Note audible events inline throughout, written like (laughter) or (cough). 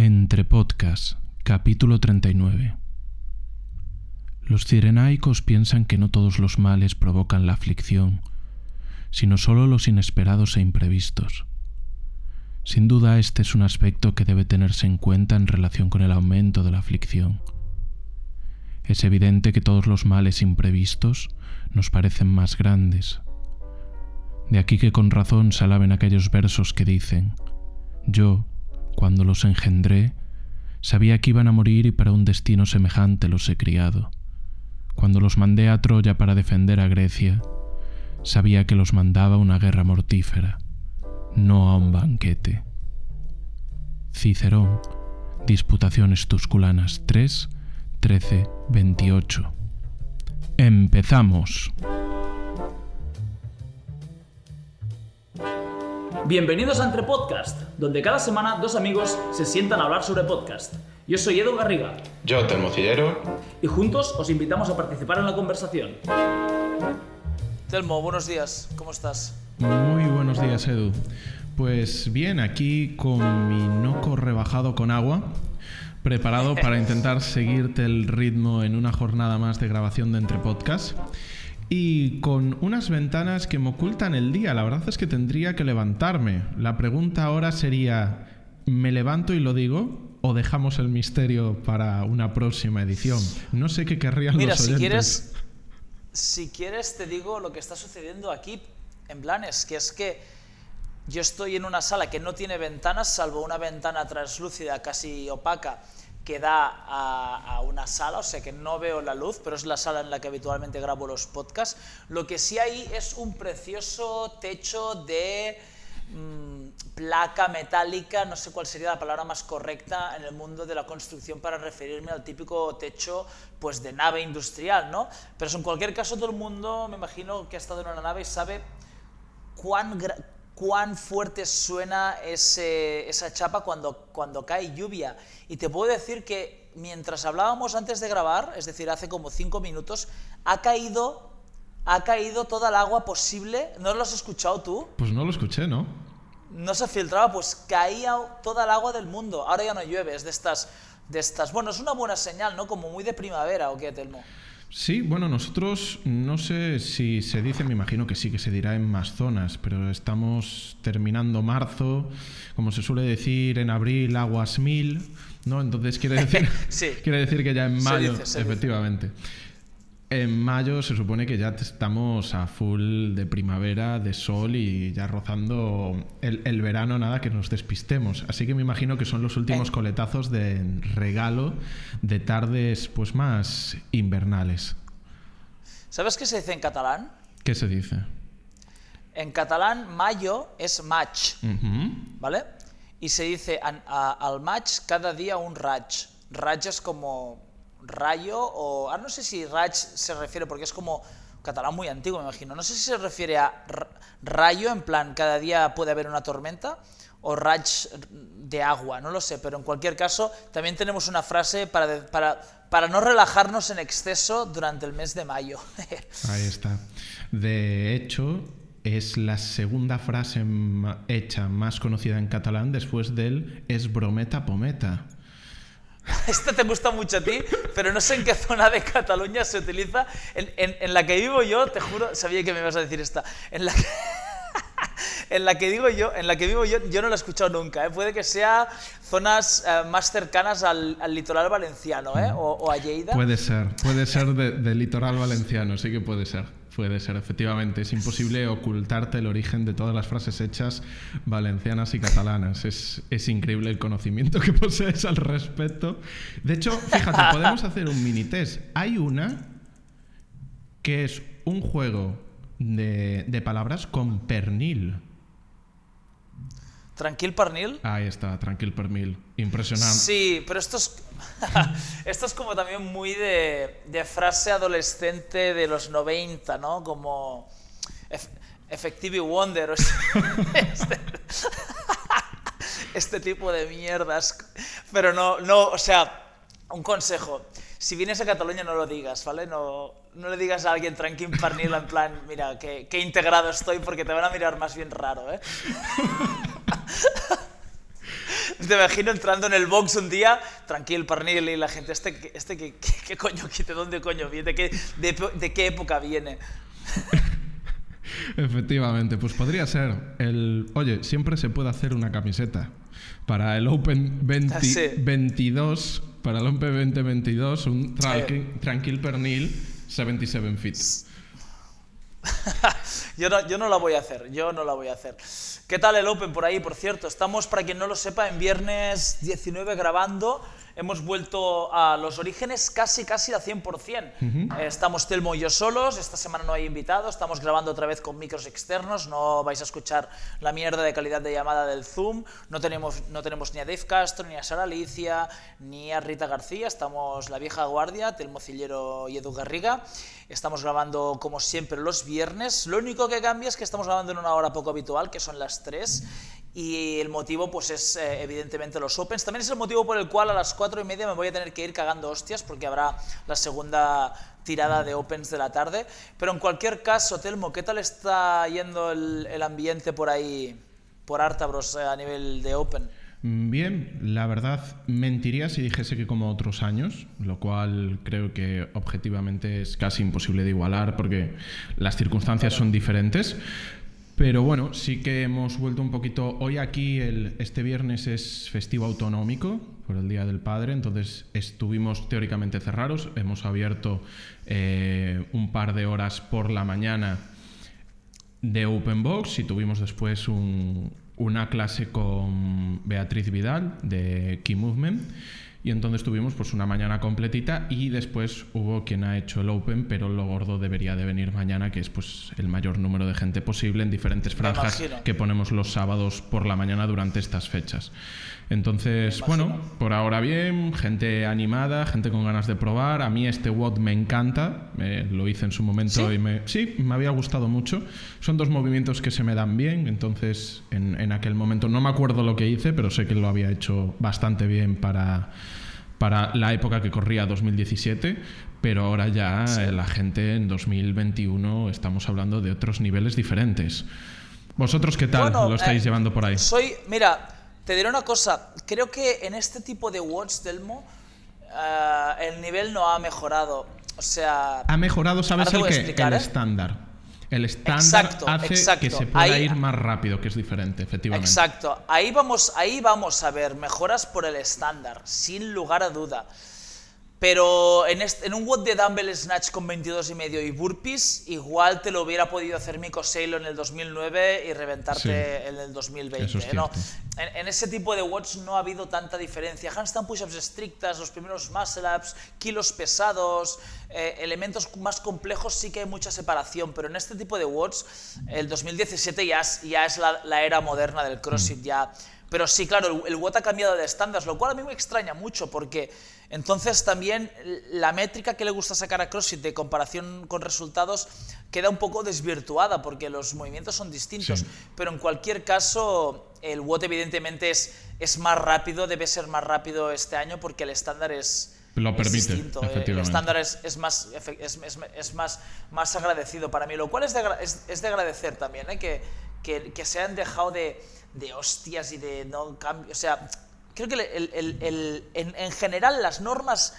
Entre Podcast, capítulo 39. Los cirenaicos piensan que no todos los males provocan la aflicción, sino solo los inesperados e imprevistos. Sin duda este es un aspecto que debe tenerse en cuenta en relación con el aumento de la aflicción. Es evidente que todos los males imprevistos nos parecen más grandes. De aquí que con razón se alaben aquellos versos que dicen, yo, cuando los engendré, sabía que iban a morir y para un destino semejante los he criado. Cuando los mandé a Troya para defender a Grecia, sabía que los mandaba a una guerra mortífera, no a un banquete. Cicerón, Disputaciones Tusculanas 3, 13, 28. Empezamos. Bienvenidos a Entre Podcast, donde cada semana dos amigos se sientan a hablar sobre podcast. Yo soy Edu Garriga Yo, Termocillero. y juntos os invitamos a participar en la conversación. Telmo, buenos días, ¿cómo estás? Muy buenos días, Edu. Pues bien, aquí con mi noco rebajado con agua, preparado para intentar (laughs) seguirte el ritmo en una jornada más de grabación de Entre Podcast. Y con unas ventanas que me ocultan el día. La verdad es que tendría que levantarme. La pregunta ahora sería, ¿me levanto y lo digo? ¿O dejamos el misterio para una próxima edición? No sé qué querrían Mira, los si oyentes. quieres, si quieres te digo lo que está sucediendo aquí en Blanes, que es que yo estoy en una sala que no tiene ventanas, salvo una ventana translúcida casi opaca que da a, a una sala, o sea que no veo la luz, pero es la sala en la que habitualmente grabo los podcasts. Lo que sí hay es un precioso techo de mm, placa metálica, no sé cuál sería la palabra más correcta en el mundo de la construcción para referirme al típico techo pues de nave industrial, ¿no? Pero en cualquier caso todo el mundo, me imagino que ha estado en una nave y sabe cuán, cuán fuerte suena ese- esa chapa cuando, cuando cae lluvia. Y te puedo decir que mientras hablábamos antes de grabar, es decir, hace como cinco minutos, ha caído, ha caído toda el agua posible. ¿No lo has escuchado tú? Pues no lo escuché, ¿no? no se filtraba, pues caía toda el agua del mundo. Ahora ya no llueve, es de estas, de estas. Bueno, es una buena señal, ¿no? Como muy de primavera, ¿o qué, Telmo? Sí, bueno, nosotros no sé si se dice, me imagino que sí, que se dirá en más zonas, pero estamos terminando marzo, como se suele decir en abril, aguas mil, ¿no? Entonces quiere decir, (laughs) Sí. quiere decir que ya en Se mayo, dice, se dice. En mayo se supone que ya estamos a full de primavera, de sol y ya rozando el, el verano, nada que nos despistemos. Así que me imagino que son los últimos En- coletazos de regalo de tardes pues más invernales. ¿Sabes qué se dice en catalán? ¿Qué se dice? En catalán, mayo es match. ¿vale? Y se dice a- al match cada día un raj. Raj es como rayo o... Ah, no sé si raj se refiere, porque es como catalán muy antiguo, me imagino. No sé si se refiere a rayo, en plan, cada día puede haber una tormenta, o raj de agua, no lo sé, pero en cualquier caso también tenemos una frase para, para, para no relajarnos en exceso durante el mes de mayo. (laughs) Ahí está. De hecho, es la segunda frase hecha más conocida en catalán después del es brometa pometa. (laughs) Esta te gusta mucho a ti, pero no sé en qué zona de Cataluña se utiliza. En, en- la que vivo yo, te juro, sabía que me ibas a decir esta. En la que, (laughs) en la que digo yo, en la que vivo yo, yo no la he escuchado nunca. ¿eh? Puede que sea zonas eh, más cercanas al, al litoral valenciano, ¿eh? o, a Lleida. Puede ser, puede ser de- del litoral valenciano, sí que puede ser. Puede ser, efectivamente. Es imposible ocultarte el origen de todas las frases hechas valencianas y catalanas. Es, es increíble el conocimiento que (laughs) posees al respecto. De hecho, fíjate, (laughs) podemos hacer un mini test. Hay una que es un juego de, de palabras con pernil. Tranquil pernil. Ahí está, tranquil pernil. Impresionante. Sí, pero esto es, (laughs) esto es como también muy de, de frase adolescente de los 90, ¿no? Como Eff- Effective Wonder. (laughs) Este, (laughs) este tipo de mierdas. Pero no, no, o sea, un consejo. Si vienes a Cataluña no lo digas, ¿vale? No, no le digas a alguien tranquil pernil en plan, mira, que, que integrado estoy porque te van a mirar más bien raro, ¿eh? Te imagino entrando en el box un día, tranquilo, pernil, y la gente, ¿este, este qué, qué, coño, (laughs) de dónde coño viene? ¿De qué, de, qué época viene? (laughs) Efectivamente, pues podría ser el... Oye, siempre se puede hacer una camiseta para el Open 2022, para el Open 2022, un tranquil, pernil 77 feet. (laughs) yo, no, yo no la voy a hacer, yo no la voy a hacer. ¿Qué tal el Open por ahí, por cierto? Estamos, para quien no lo sepa, en viernes 19 grabando hemos vuelto a los orígenes casi, casi al 100%. Eh, estamos Telmo y yo solos, esta semana no hay invitados, estamos grabando otra vez con micros externos, no vais a escuchar la mierda de calidad de llamada del Zoom, no tenemos, no tenemos ni a Dave Castro, ni a Sara Alicia, ni a Rita García, estamos la vieja guardia, Telmo Cillero y Edu Garriga. Estamos grabando como siempre los viernes, lo único que cambia es que estamos grabando en una hora poco habitual, que son las 3, y el motivo pues es eh, evidentemente los Opens. También es el motivo por el cual a las cuatro y media me voy a tener que ir cagando hostias porque habrá la segunda tirada de Opens de la tarde. Pero en cualquier caso, Telmo, ¿qué tal está yendo el, ambiente por ahí, por Artabros eh, a nivel de Open? Bien, la verdad mentiría si dijese que como otros años, lo cual creo que objetivamente es casi imposible de igualar porque las circunstancias son diferentes. Pero bueno, sí que hemos vuelto un poquito. Hoy aquí, este viernes es festivo autonómico por el Día del Padre, entonces estuvimos teóricamente cerrados. Hemos abierto eh, un par de horas por la mañana de Open Box y tuvimos después una clase con Beatriz Vidal de Key Movement. Y entonces tuvimos pues una mañana completita y después hubo quien ha hecho el Open, pero lo gordo debería de venir mañana, que es pues el mayor número de gente posible en diferentes franjas que ponemos los sábados por la mañana durante estas fechas. Entonces, bueno, por ahora bien, gente animada, gente con ganas de probar. A mí este WOD me encanta, lo hice en su momento y me, sí, me había gustado mucho. Son dos movimientos que se me dan bien, entonces en, en aquel momento no me acuerdo lo que hice, pero sé que lo había hecho bastante bien para para la época que corría 2017, pero ahora ya la gente en 2021 estamos hablando de otros niveles diferentes. ¿Vosotros qué tal lo estáis eh, llevando por ahí? Soy, mira, te diré una cosa, creo que en este tipo de watch, Delmo, eh, el nivel no ha mejorado. O sea... Ha mejorado, ¿sabes el qué? El ¿eh? estándar. El estándar hace que se pueda ir más rápido, que es diferente, efectivamente. Exacto. Ahí vamos, ahí vamos a ver mejoras por el estándar, sin lugar a duda. Pero en, en un WOD de Dumbbell Snatch con 22 y medio y burpees, igual te lo hubiera podido hacer Miko Seilo en el 2009 y reventarte en el 2020. ¿eh? ¿no? En, ese tipo de WODs no ha habido tanta diferencia. Handstand push-ups estrictas, los primeros muscle-ups, kilos pesados, eh, elementos más complejos sí que hay mucha separación, pero en este tipo de WODs el 2017 ya es, ya es la, era moderna del CrossFit. Mm. Ya, pero sí, claro, el, el ha cambiado de estándares, lo cual a mí me extraña mucho porque entonces también la métrica que le gusta sacar a CrossFit de comparación con resultados queda un poco desvirtuada porque los movimientos son distintos. Pero en cualquier caso, el WOT evidentemente es, es más rápido, debe ser más rápido este año porque el estándar es, lo permite, distinto. El estándar es, es más, es, es, más, más agradecido para mí, lo cual es de, es, de agradecer también, ¿eh? que, que, que, se han dejado de, de hostias y de no cambio. O sea, creo que en, general las normas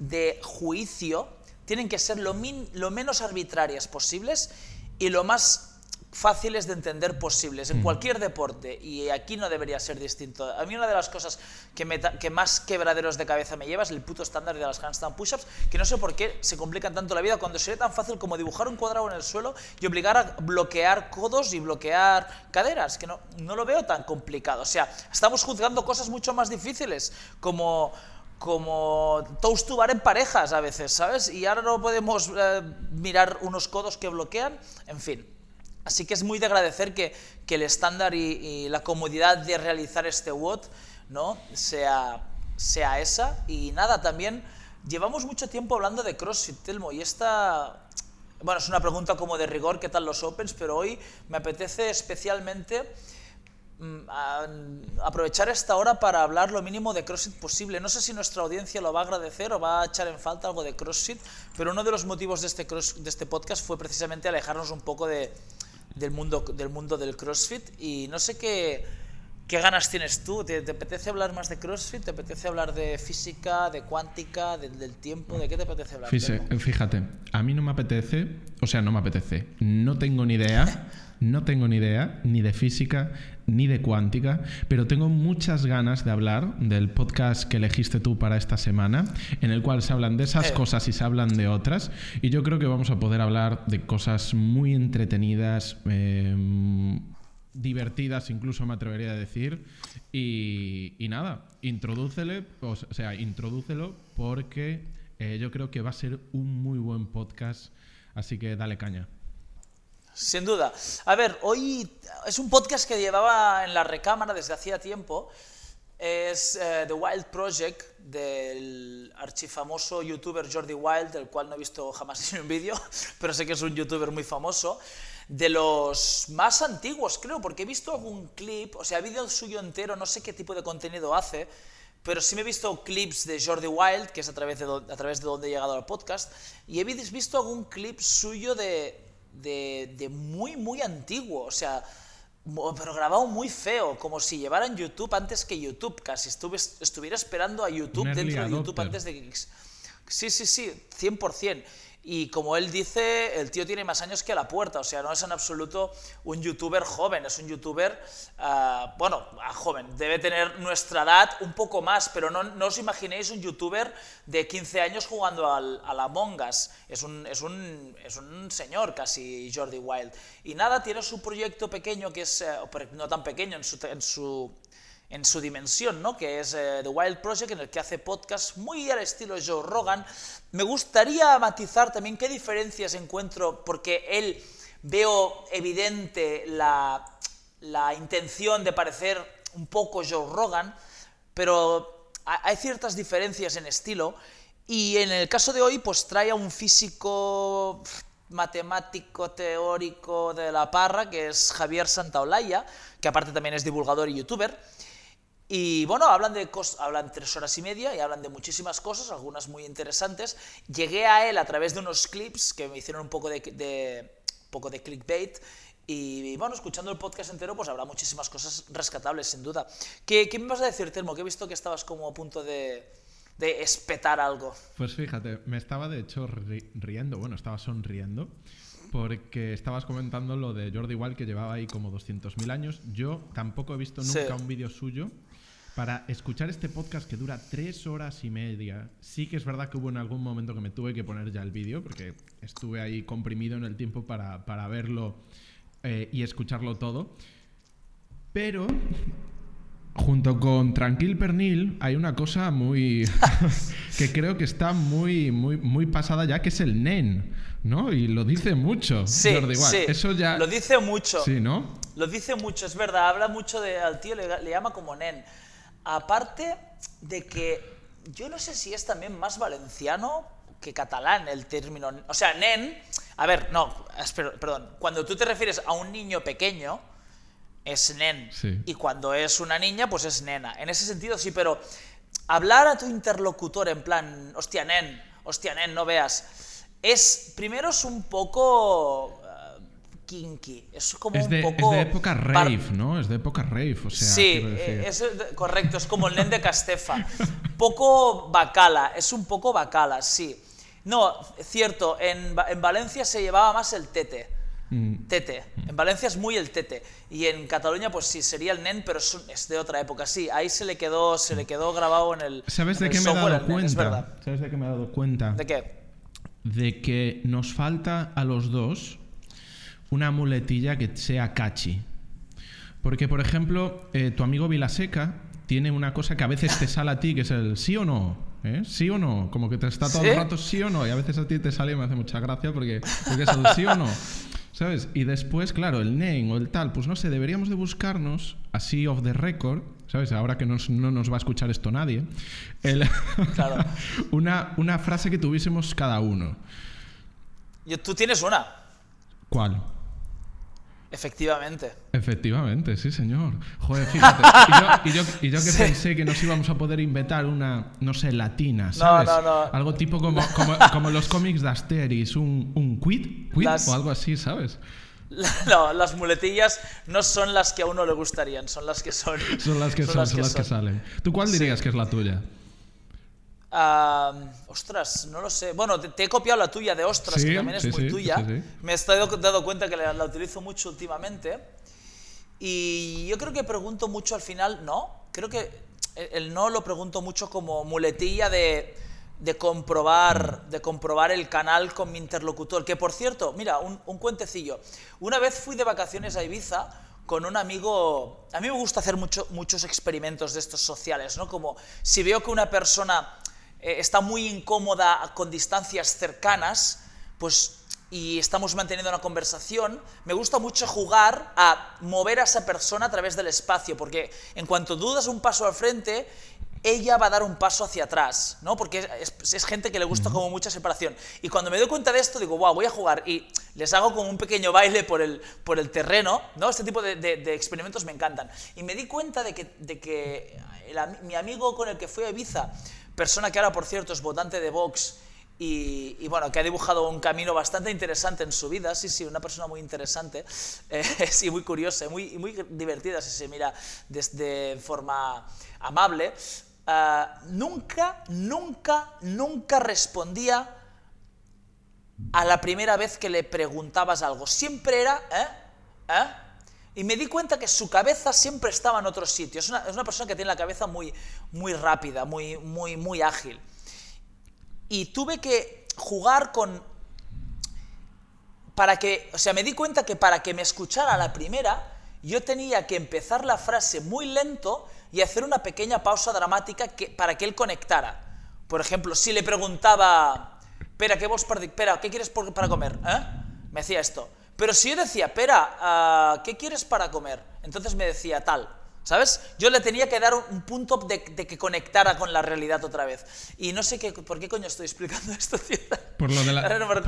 de juicio tienen que ser lo, lo menos arbitrarias posibles y lo más fáciles de entender posibles en cualquier deporte y aquí no debería ser distinto. A mí una de las cosas que, que más quebraderos de cabeza me lleva es el puto estándar de las handstand push-ups, que no sé por qué se complican tanto la vida cuando sería tan fácil como dibujar un cuadrado en el suelo y obligar a bloquear codos y bloquear caderas, que no, no lo veo tan complicado. O sea, estamos juzgando cosas mucho más difíciles como como toast to bar en parejas a veces, ¿sabes? Y ahora no podemos eh, mirar unos codos que bloquean, en fin. Así que es muy de agradecer que, el estándar y, la comodidad de realizar este WOD ¿no? sea, sea esa. Y nada, también llevamos mucho tiempo hablando de CrossFit, Telmo, y esta... Bueno, es una pregunta como de rigor, ¿qué tal los Opens? Pero hoy me apetece especialmente mm, aprovechar esta hora para hablar lo mínimo de CrossFit posible. No sé si nuestra audiencia lo va a agradecer o va a echar en falta algo de CrossFit, pero uno de los motivos de este, de este podcast fue precisamente alejarnos un poco de, del mundo, del mundo del CrossFit y no sé qué, ¿Qué ganas tienes tú? ¿Te, apetece hablar más de CrossFit? ¿Te apetece hablar de física, de cuántica, del tiempo? ¿De qué te apetece hablar? Fíjate, a mí no me apetece, o sea, no me apetece, no tengo ni idea, no tengo ni idea ni de física ni de cuántica, pero tengo muchas ganas de hablar del podcast que elegiste tú para esta semana, en el cual se hablan de esas eh. cosas y se hablan de otras, y yo creo que vamos a poder hablar de cosas muy entretenidas. Eh, divertidas, incluso me atrevería a decir. Y, nada, introdúcele, o sea, introdúcelo porque eh, yo creo que va a ser un muy buen podcast. Así que dale caña. Sin duda. A ver, hoy es un podcast que llevaba en la recámara desde hacía tiempo. Es eh, The Wild Project del archifamoso youtuber Jordi Wild, del cual no he visto jamás (laughs) un vídeo, pero sé que es un youtuber muy famoso de los más antiguos, creo, porque he visto algún clip, o sea, ha vídeo suyo entero, no sé qué tipo de contenido hace, pero sí me he visto clips de Jordi Wild, que es a través de, a través de donde he llegado al podcast, y he visto algún clip suyo de, de, muy, muy antiguo, o sea, pero grabado muy feo, como si llevaran YouTube antes que YouTube, casi Estuve, estuviera esperando a YouTube dentro de YouTube antes de que... Sí, sí, sí, 100%. Y como él dice, el tío tiene más años que la puerta, o sea, no es en absoluto un youtuber joven, es un youtuber, uh, bueno, joven, debe tener nuestra edad un poco más, pero no, no os imaginéis un youtuber de 15 años jugando al, a la Mongas, es un, es, un, es un señor casi Jordi Wild. Y nada, tiene su proyecto pequeño, que es, uh, no tan pequeño en su, en su en su dimensión, ¿no? que es eh, The Wild Project, en el que hace podcast muy al estilo Joe Rogan. Me gustaría matizar también qué diferencias encuentro, porque él veo evidente la, la intención de parecer un poco Joe Rogan, pero hay ciertas diferencias en estilo. Y en el caso de hoy, pues trae a un físico matemático teórico de la parra, que es Javier Santaolalla, que aparte también es divulgador y youtuber. Y bueno, hablan, de hablan tres horas y media y hablan de muchísimas cosas, algunas muy interesantes. Llegué a él a través de unos clips que me hicieron un poco de, poco de clickbait. Y, bueno, escuchando el podcast entero, pues habrá muchísimas cosas rescatables, sin duda. ¿Qué, qué me vas a decir, Telmo? Que he visto que estabas como a punto de, de espetar algo. Pues fíjate, me estaba de hecho riendo, bueno, estaba sonriendo, porque estabas comentando lo de Jordi Wild que llevaba ahí como 200.000 años. Yo tampoco he visto nunca un vídeo suyo para escuchar este podcast que dura tres horas y media, sí que es verdad que hubo en algún momento que me tuve que poner ya el vídeo, porque estuve ahí comprimido en el tiempo para, para verlo eh, y escucharlo todo. Pero junto con Tranquil Pernil hay una cosa muy (laughs) que creo que está muy muy muy pasada ya que es el nen, ¿no? Y lo dice mucho. Sí, sí. Eso ya lo dice mucho. Sí, ¿no? Lo dice mucho, es verdad. Habla mucho de al tío le, le llama como nen. Aparte de que yo no sé si es también más valenciano que catalán el término. O sea, nen. A ver, no, perdón. Cuando tú te refieres a un niño pequeño, es nen. Y cuando es una niña, pues es nena. En ese sentido sí, pero hablar a tu interlocutor en plan, hostia, nen, hostia, nen, no veas. Es, primero es un poco kinky. Es como de, un poco. Es de época rave, ¿no? Es de época rave, o sea. Sí, es correcto, es como el nen de Castefa. (laughs) poco bacala, es un poco bacala, sí. No, cierto, en, en Valencia se llevaba más el tete. Mm. Tete. En Valencia es muy el tete. Y en Cataluña, pues sí, sería el nen, pero es, de otra época. Sí, ahí se le quedó, se le quedó grabado en el. ¿Sabes de qué me he dado cuenta? ¿Sabes de qué me he dado cuenta? ¿De qué? De que nos falta a los dos una muletilla que sea catchy. Porque, por ejemplo, eh, tu amigo Vilaseca tiene una cosa que a veces te sale a ti, que es el sí o no. ¿eh? ¿Sí o no? Como que te está todo el rato sí o no. Y a veces a ti te sale y me hace mucha gracia porque, porque es el sí o no. (laughs) ¿Sabes? Y después, claro, el name o el tal, pues no sé, deberíamos de buscarnos, así off the record, ¿sabes? Ahora que no nos va a escuchar esto nadie, (laughs) claro. (laughs) una, una frase que tuviésemos cada uno. Tú tienes una. ¿Cuál? Efectivamente. Efectivamente, sí, señor. Joder, fíjate. Y yo, y yo, que (laughs) pensé que nos íbamos a poder inventar una, no sé, latina, ¿sabes? No, no, no. Algo tipo como, como, los cómics de Asteris, un, un quid, quid o algo así, ¿sabes? (laughs) No, las muletillas no son las que a uno le gustarían, son las que son. Son las que son, son las que, salen. ¿Tú cuál dirías que es la tuya? Ah, ostras, no lo sé. Bueno, te, he copiado la tuya de ostras, que también es muy tuya. Me he dado cuenta que la, utilizo mucho últimamente. Y yo creo que pregunto mucho al final, no. Creo que el no lo pregunto mucho como muletilla de, de comprobar, de comprobar el canal con mi interlocutor. Que por cierto, mira, un, un cuentecillo. Una vez fui de vacaciones a Ibiza con un amigo. A mí me gusta hacer mucho, muchos experimentos de estos sociales, ¿no? Como si veo que una persona eh, está muy incómoda con distancias cercanas, pues y estamos manteniendo una conversación, me gusta mucho jugar a mover a esa persona a través del espacio, porque en cuanto dudas un paso al frente, ella va a dar un paso hacia atrás, ¿no? Porque es, gente que le gusta como mucha separación. Y cuando me doy cuenta de esto, digo, wow, voy a jugar y les hago como un pequeño baile por el, por el terreno, ¿no? Este tipo de, de, experimentos me encantan. Y me di cuenta de que, de que mi amigo con el que fui a Ibiza persona que ahora, por cierto, es votante de Vox y, bueno, que ha dibujado un camino bastante interesante en su vida, sí, sí, una persona muy interesante, (laughs) eh, sí, muy curiosa, muy, muy divertida si se mira desde forma amable, ah, nunca, nunca, nunca respondía a la primera vez que le preguntabas algo. Siempre era, ¿eh? ¿eh? Y me di cuenta que su cabeza siempre estaba en otro sitio. Es una, es una persona que tiene la cabeza muy, muy rápida, muy, muy, muy ágil. Y tuve que jugar con... Para que, o sea, me di cuenta que para que me escuchara la primera, yo tenía que empezar la frase muy lento y hacer una pequeña pausa dramática que, para que él conectara. Por ejemplo, si le preguntaba, espera, ¿qué vos Espera, ¿qué quieres para comer? ¿Eh? Me decía esto. Pero si yo decía, Pera, ah, ¿qué quieres para comer? Entonces me decía tal. ¿Sabes? Yo le tenía que dar un punto de, que conectara con la realidad otra vez. Y no sé qué, por qué coño estoy explicando (laughs) esto, tío. Por lo de la,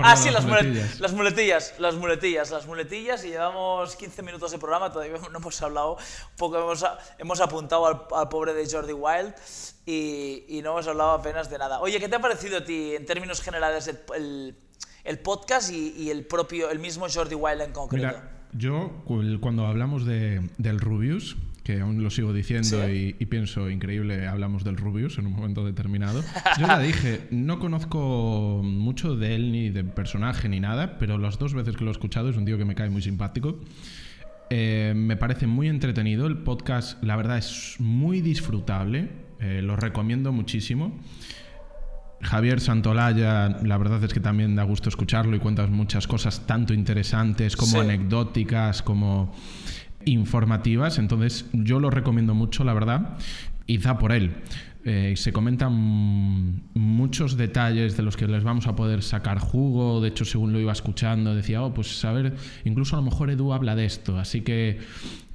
ah, sí, las muletillas. las muletillas. Las muletillas, las muletillas. Y llevamos 15 minutos de programa, todavía no hemos hablado. Poco hemos, hemos apuntado al, pobre de Jordi Wild y, y, no hemos hablado apenas de nada. Oye, ¿qué te ha parecido a ti, en términos generales, el el podcast y, el propio, el mismo Jordi Wild en concreto? Mira, yo cuando hablamos de, del Rubius, que aún lo sigo diciendo y, pienso increíble, hablamos del Rubius en un momento determinado. Yo ya dije, no conozco mucho de él ni de personaje ni nada, pero las dos veces que lo he escuchado es un tío que me cae muy simpático. Eh, me parece muy entretenido. El podcast, la verdad, es muy disfrutable. Eh, lo recomiendo muchísimo. Javier Santolaya, la verdad es que también da gusto escucharlo y cuentas muchas cosas tanto interesantes como anecdóticas, como informativas. Entonces, yo lo recomiendo mucho, la verdad, y da por él. Eh, se comentan muchos detalles de los que les vamos a poder sacar jugo. De hecho, según lo iba escuchando, decía, oh, pues a ver, incluso a lo mejor Edu habla de esto. Así que,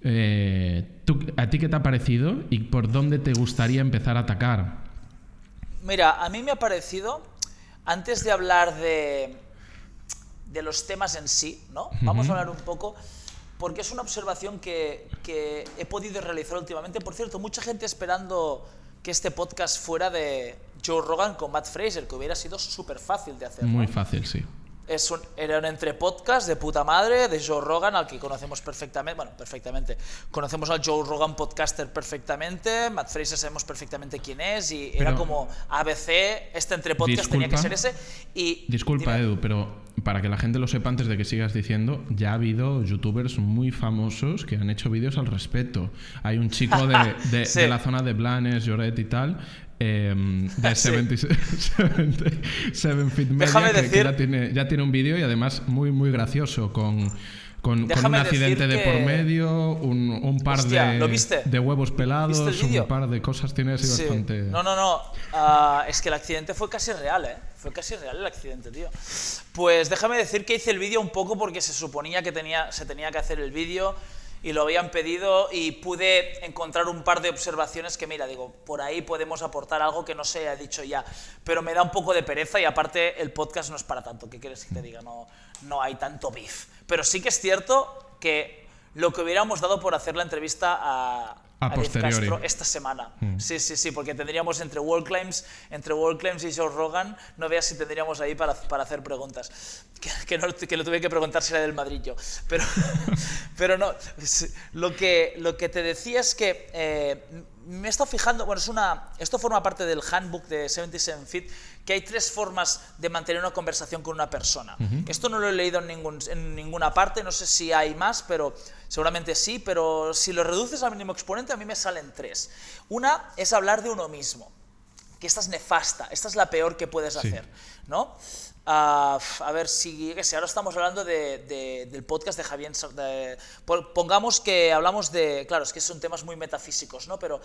eh, ¿a ti qué te ha parecido y por dónde te gustaría empezar a atacar? Mira, a mí me ha parecido, antes de hablar de, de los temas en sí, ¿no? Vamos a hablar un poco, porque es una observación que, que, he podido realizar últimamente. Por cierto, mucha gente esperando que este podcast fuera de Joe Rogan con Matt Fraser, que hubiera sido súper fácil de hacer. Muy fácil, sí es un, era un entre podcast de puta madre de Joe Rogan, al que conocemos perfectamente, bueno, perfectamente. Conocemos al Joe Rogan podcaster perfectamente, Matt Fraser sabemos perfectamente quién es, y era como ABC, este entre podcast tenía que ser ese. Y, disculpa, Edu, pero para que la gente lo sepa antes de que sigas diciendo, ya ha habido youtubers muy famosos que han hecho vídeos al respecto. Hay un chico de, (laughs) de, la zona de Blanes, Lloret y tal, Em, de (laughs) 77 (laughs) Fit Media, que, ya, tiene, ya tiene un vídeo y además muy, muy gracioso, con, con, un accidente de por medio, un, un par de, de, huevos pelados, un par de cosas. Tiene así bastante. No, no, no. Ah, es que el accidente fue casi real, ¿eh? Fue casi real el accidente, tío. Pues déjame decir que hice el vídeo un poco porque se suponía que tenía, se tenía que hacer el vídeo y lo habían pedido y pude encontrar un par de observaciones que, mira, digo, por ahí podemos aportar algo que no se haya dicho ya, pero me da un poco de pereza y aparte el podcast no es para tanto, ¿qué quieres que te diga? No, no hay tanto beef. Pero sí que es cierto que lo que hubiéramos dado por hacer la entrevista a, A posteriori. Castro esta semana. Sí, sí, sí, porque tendríamos entre World Claims, entre World Claims y Joe Rogan, no veas si tendríamos ahí para, para hacer preguntas. Que, que, no, que lo tuve que preguntar si era del Madrid yo. Pero, (laughs) pero no, lo que, lo que te decía es que eh, me he estado fijando, bueno, es una, esto forma parte del handbook de 77 Feet, que hay tres formas de mantener una conversación con una persona. Esto no lo he leído en, ningún, en ninguna parte, no sé si hay más, pero seguramente sí, pero si lo reduces al mínimo exponente, a mí me salen tres. Una es hablar de uno mismo, que esta es nefasta, esta es la peor que puedes Sí. hacer, ¿no? Ah, a ver si, que sé, ahora estamos hablando de- de- del podcast de Javier. De- pon- pongamos que hablamos de, claro, es que son temas muy metafísicos, ¿no? Pero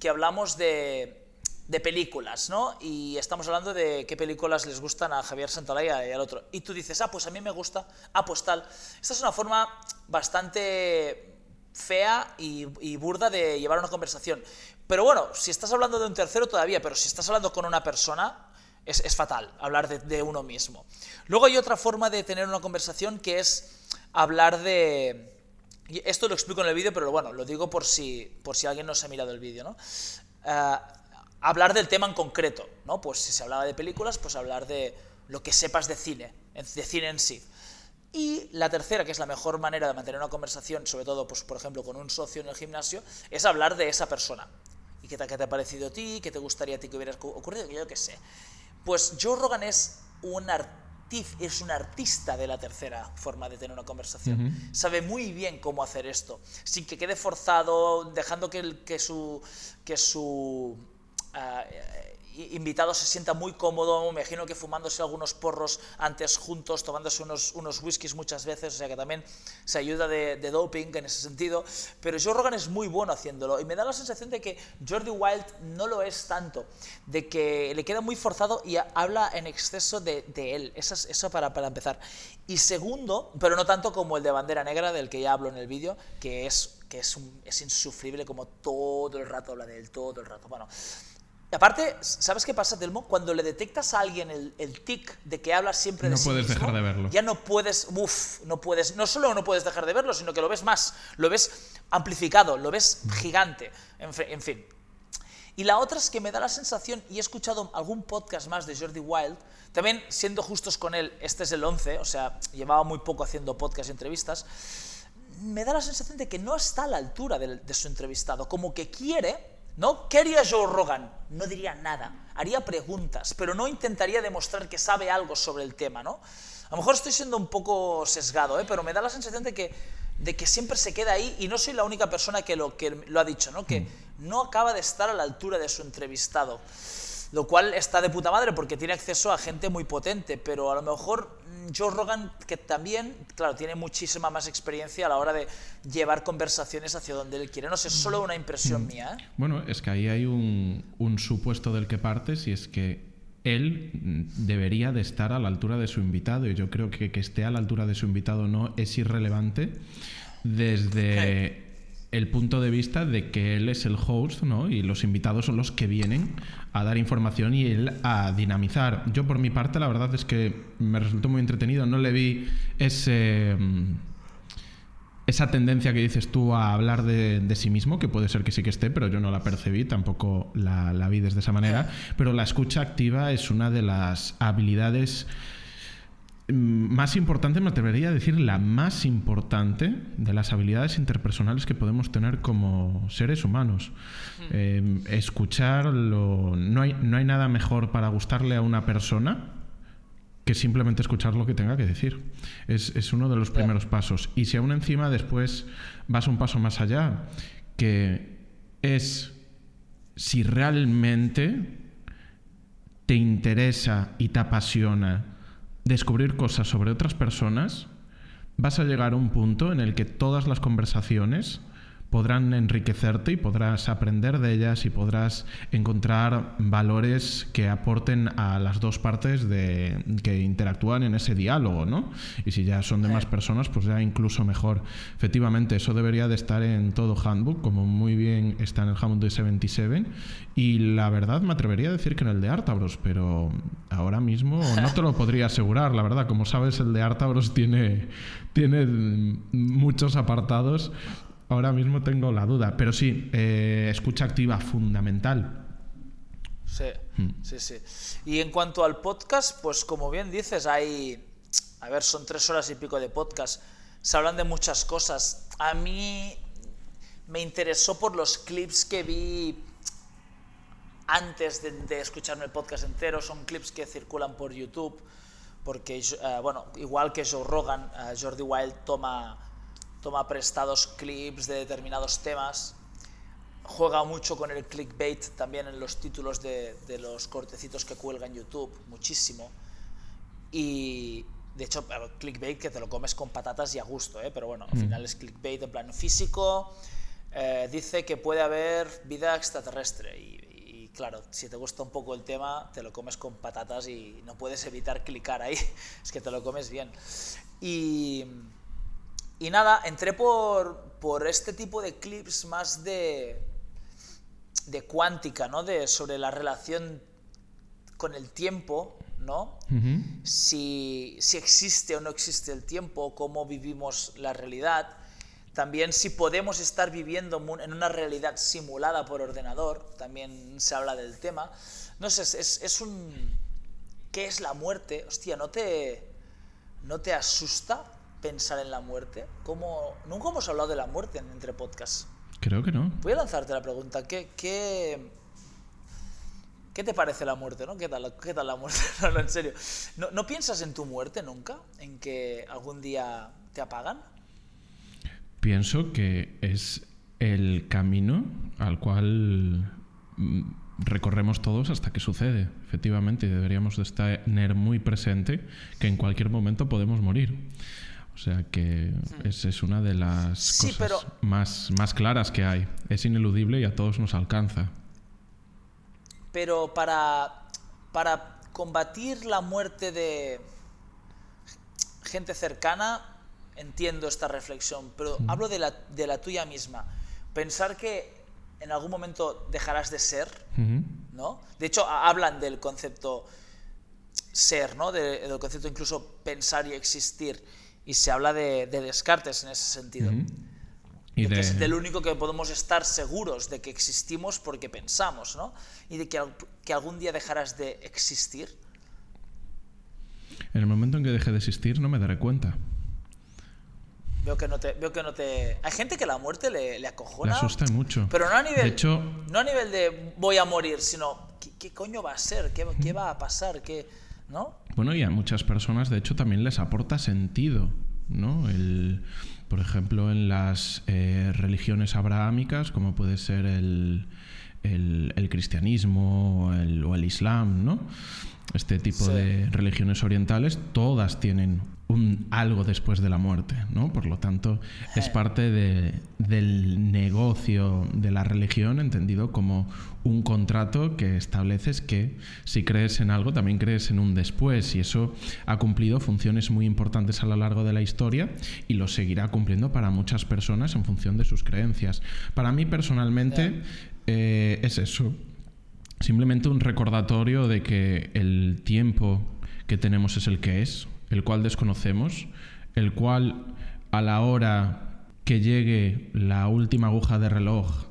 que hablamos de, de películas, ¿no? Y estamos hablando de qué películas les gustan a Javier Santalaya y al otro. Y tú dices, ah, pues a mí me gusta, ah, pues tal. Esta es una forma bastante fea y, y burda de llevar una conversación. Pero bueno, si estás hablando de un tercero todavía, pero si estás hablando con una persona, es, es fatal hablar de, uno mismo. Luego hay otra forma de tener una conversación que es hablar de... Esto lo explico en el vídeo, pero bueno, lo digo por si, por si alguien no se ha mirado el vídeo, ¿no? Eh, hablar del tema en concreto, ¿no? Pues si se hablaba de películas, pues hablar de lo que sepas de cine, de cine en sí. Y la tercera, que es la mejor manera de mantener una conversación, sobre todo, pues, por ejemplo, con un socio en el gimnasio, es hablar de esa persona. ¿Y qué te, qué te ha parecido a ti? ¿Qué te gustaría a ti que hubiera cu- ocurrido? Yo qué sé. Pues Joe Rogan es un, artif- es un artista de la tercera forma de tener una conversación. Sabe muy bien cómo hacer esto, sin que quede forzado, dejando que, el- que su, que su ah, eh, invitado se sienta muy cómodo, me imagino que fumándose algunos porros antes juntos, tomándose unos, unos whiskies muchas veces, o sea que también se ayuda de, doping en ese sentido, pero Joe Rogan es muy bueno haciéndolo y me da la sensación de que Jordi Wild no lo es tanto, de que le queda muy forzado y ha- habla en exceso de, él, eso, es- eso para, para empezar. Y segundo, pero no tanto como el de Bandera Negra, del que ya hablo en el vídeo, que es, que es, es insufrible como todo el rato habla de él, todo el rato. Bueno, y aparte, ¿sabes qué pasa, Telmo? Cuando le detectas a alguien el, el tic de que habla siempre de No sí puedes mismo, dejar de verlo. Ya no puedes, uff, no puedes, no solo no puedes dejar de verlo, sino que lo ves más, lo ves amplificado, lo ves gigante, en, fin. Y la otra es que me da la sensación, y he escuchado algún podcast más de Jordi Wild, también siendo justos con él, este es el 11, o sea, llevaba muy poco haciendo podcast y entrevistas, me da la sensación de que no está a la altura de, su entrevistado, como que quiere, ¿no? ¿Qué haría Joe Rogan? No diría nada, haría preguntas, pero no intentaría demostrar que sabe algo sobre el tema, ¿no? A lo mejor estoy siendo un poco sesgado, ¿eh? pero me da la sensación de que, de que siempre se queda ahí y no soy la única persona que lo, que lo ha dicho, ¿no? Que no acaba de estar a la altura de su entrevistado. Lo cual está de puta madre porque tiene acceso a gente muy potente, pero a lo mejor mm, Joe Rogan, que también, claro, tiene muchísima más experiencia a la hora de llevar conversaciones hacia donde él quiere. No sé, es solo una impresión mía, ¿eh? Bueno, es que ahí hay un, un supuesto del que partes y es que él mm, debería de estar a la altura de su invitado y yo creo que que esté a la altura de su invitado no es irrelevante desde el punto de vista de que él es el host ¿no? y los invitados son los que vienen a dar información y él a dinamizar. Yo por mi parte la verdad es que me resultó muy entretenido, no le vi ese... mm, esa tendencia que dices tú a hablar de, sí mismo, que puede ser que sí que esté, pero yo no la percibí, tampoco la, la vi desde esa manera, pero la escucha activa es una de las habilidades más importantes, me atrevería a decir la más importante de las habilidades interpersonales que podemos tener como seres humanos. Eh, escuchar, lo- no, hay, no hay nada mejor para gustarle a una persona que simplemente escuchar lo que tenga que decir. Es, es uno de los primeros pasos. Y si aún encima después vas un paso más allá, que es si realmente te interesa y te apasiona descubrir cosas sobre otras personas, vas a llegar a un punto en el que todas las conversaciones podrán enriquecerte y podrás aprender de ellas y podrás encontrar valores que aporten a las dos partes de, que interactúan en ese diálogo, ¿no? Y si ya son de más personas, pues ya incluso mejor. Efectivamente, eso debería de estar en todo handbook, como muy bien está en el handbook de 77. Y la verdad me atrevería a decir que en el de Artabros, pero ahora mismo no te lo (laughs) podría asegurar, la verdad. Como sabes, el de Artabros tiene, tiene muchos apartados ahora mismo tengo la duda. Pero sí, eh, escucha activa fundamental. Sí, sí, sí. Y en cuanto al podcast, pues como bien dices, hay, a ver, son tres horas y pico de podcast. Se hablan de muchas cosas. A mí me interesó por los clips que vi antes de, escucharme el podcast entero. Son clips que circulan por YouTube, porque, eh, bueno, igual que Joe Rogan, eh, Jordi Wild toma, toma prestados clips de determinados temas juega mucho con el clickbait también en los títulos de, de, los cortecitos que cuelga en YouTube, muchísimo. Y de hecho, clickbait que te lo comes con patatas y a gusto, ¿eh? pero bueno, al mm. final es clickbait en plan físico. Eh, dice que puede haber vida extraterrestre y, y, claro, si te gusta un poco el tema, te lo comes con patatas y no puedes evitar clicar ahí, (laughs) es que te lo comes bien. Y, y nada, entré por, por este tipo de clips más de, de cuántica, ¿no? De, sobre la relación con el tiempo, ¿no? si, existe o no existe el tiempo, cómo vivimos la realidad. También si podemos estar viviendo en una realidad simulada por ordenador, también se habla del tema. No sé, es, es un... ¿Qué es la muerte? Hostia, ¿no te, ¿no te asusta pensar en la muerte? ¿Cómo... Nunca hemos hablado de la muerte entre podcasts. Creo que no. Voy a lanzarte la pregunta. ¿Qué, qué, qué te parece la muerte? ¿no? ¿Qué, tal, ¿Qué tal la muerte? (laughs) No, no, en serio. ¿No, ¿No piensas en tu muerte nunca? ¿En que algún día te apagan? Pienso que es el camino al cual mm, recorremos todos hasta que sucede, efectivamente, y deberíamos de tener muy presente que en cualquier momento podemos morir. O sea que hmm. esa es una de las cosas más, más claras que hay. Es ineludible y a todos nos alcanza. Pero para, para combatir la muerte de gente cercana, entiendo esta reflexión, pero hmm. hablo de la, de la, tuya misma. Pensar que en algún momento dejarás de ser, ¿no? De hecho, hablan del concepto ser, ¿no? del concepto incluso pensar y existir y se habla de, Descartes en ese sentido. Y de... que es del único que podemos estar seguros de que existimos porque pensamos, ¿no? Y de que, que algún día dejarás de existir. En el momento en que deje de existir no me daré cuenta. Veo que no te... Veo que no te... Hay gente que la muerte le, le acojona. Le asusta mucho. Pero no a nivel, de hecho... no a nivel de voy a morir, sino ¿qué, coño va a ser? ¿Qué, ¿Qué, va a pasar? ¿Qué, ¿No? Bueno, y a muchas personas, de hecho, también les aporta sentido, ¿no? El, por ejemplo, en las eh, religiones abrahámicas, como puede ser el, el, cristianismo o el, islam, ¿no? Este tipo de religiones orientales, todas tienen un algo después de la muerte, ¿no? Por lo tanto, es parte del negocio de la religión entendido como un contrato que estableces que si crees en algo también crees en un después y eso ha cumplido funciones muy importantes a lo largo de la historia y lo seguirá cumpliendo para muchas personas en función de sus creencias. Para mí personalmente eh, es eso, simplemente un recordatorio de que el tiempo que tenemos es el que es, el cual desconocemos, el cual a la hora que llegue la última aguja de reloj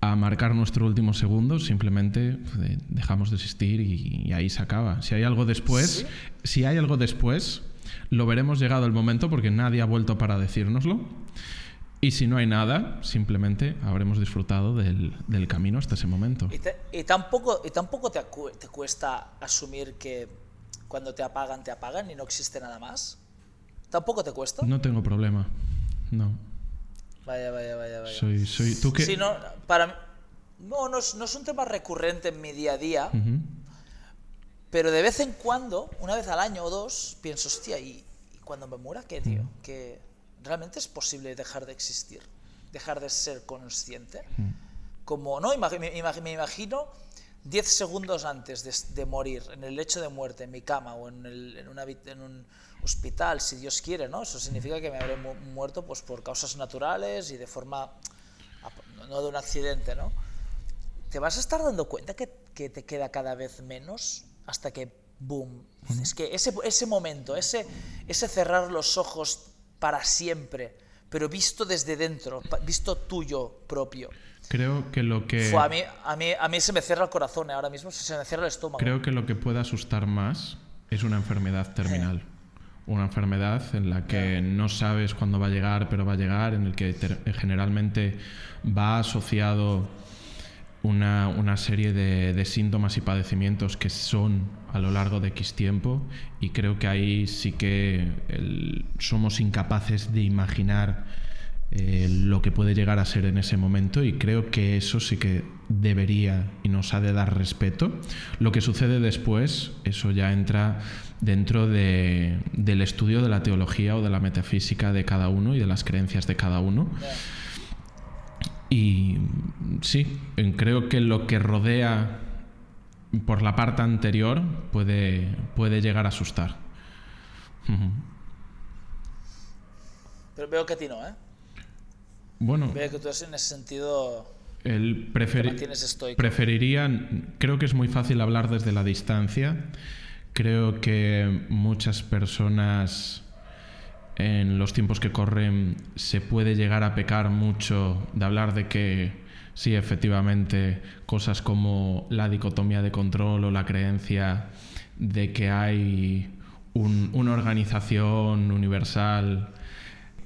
a marcar nuestro último segundo, simplemente eh, dejamos de existir y, ahí se acaba. Si hay algo después, si hay algo después, lo veremos llegado el momento porque nadie ha vuelto para decírnoslo. Y si no hay nada, simplemente habremos disfrutado del, camino hasta ese momento. Y, tampoco, y tampoco te, te cuesta asumir que cuando te apagan, te apagan y no existe nada más? ¿Tampoco te cuesta? No tengo problema. No. Vaya, vaya, vaya, vaya. Soy, soy, ¿Tú qué? Sí, no, para, no, no es, no es, un tema recurrente en mi día a día, pero de vez en cuando, una vez al año o dos, pienso, hostia, ¿y, cuando me muera qué, tío? ¿Que realmente es posible dejar de existir? ¿Dejar de ser consciente? Como, no, me, me imagino 10 segundos antes de, morir, en el lecho de muerte, en mi cama o en, en, un hospital, si Dios quiere, ¿no? Eso significa que me habré muerto pues, por causas naturales y de forma, no de un accidente, ¿no? ¿Te vas a estar dando cuenta que, que te queda cada vez menos hasta que, boom? Es que ese, ese momento, ese, ese cerrar los ojos para siempre, pero visto desde dentro, visto tuyo propio. Creo que lo que... a, mí, a, mí, a mí se me cierra el corazón, ¿eh? ahora mismo se me cierra el estómago. Creo que lo que puede asustar más es una enfermedad terminal. Una enfermedad en la que no sabes cuándo va a llegar, pero va a llegar, en el que generalmente va asociado una, una serie de, de, síntomas y padecimientos que son a lo largo de X tiempo y creo que ahí sí que somos incapaces de imaginar eh, lo que puede llegar a ser en ese momento y creo que eso sí que debería y nos ha de dar respeto. Lo que sucede después, eso ya entra dentro de, del estudio de la teología o de la metafísica de cada uno y de las creencias de cada uno. Y sí, creo que lo que rodea por la parte anterior puede, puede llegar a asustar. Pero veo que a ti no, ¿eh? Bueno. Veo que tú en ese sentido. El preferiría. Creo que es muy fácil hablar desde la distancia. Creo que muchas personas en los tiempos que corren se puede llegar a pecar mucho de hablar de que sí, efectivamente, cosas como la dicotomía de control o la creencia de que hay una organización universal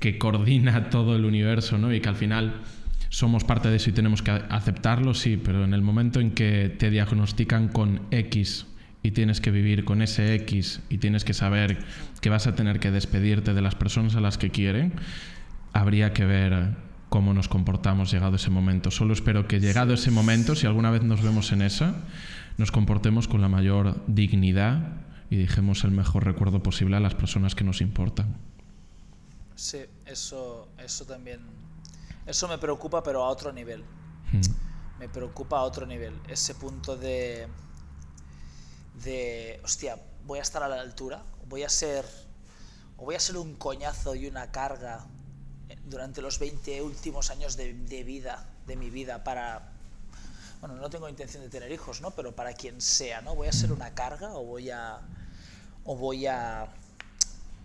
que coordina (laughs) todo el universo, ¿no? Y que al final somos parte de eso y tenemos que aceptarlo, sí, pero en el momento en que te diagnostican con X y tienes que vivir con ese X y tienes que saber que vas a tener que despedirte de las personas a las que quieren, habría que ver cómo nos comportamos llegado ese momento. Solo espero que llegado ese momento, si alguna vez nos vemos en esa, nos comportemos con la mayor dignidad y dejemos el mejor recuerdo posible a las personas que nos importan. Sí, eso, eso también. Eso me preocupa, pero a otro nivel. Hmm. Me preocupa a otro nivel. Ese punto de. De. Hostia, voy a estar a la altura. Voy a ser. O voy a ser un coñazo y una carga durante los 20 últimos años de, de vida, de mi vida, para. Bueno, no tengo intención de tener hijos, ¿no? Pero para quien sea, ¿no? Voy a ser una carga o voy a. o voy a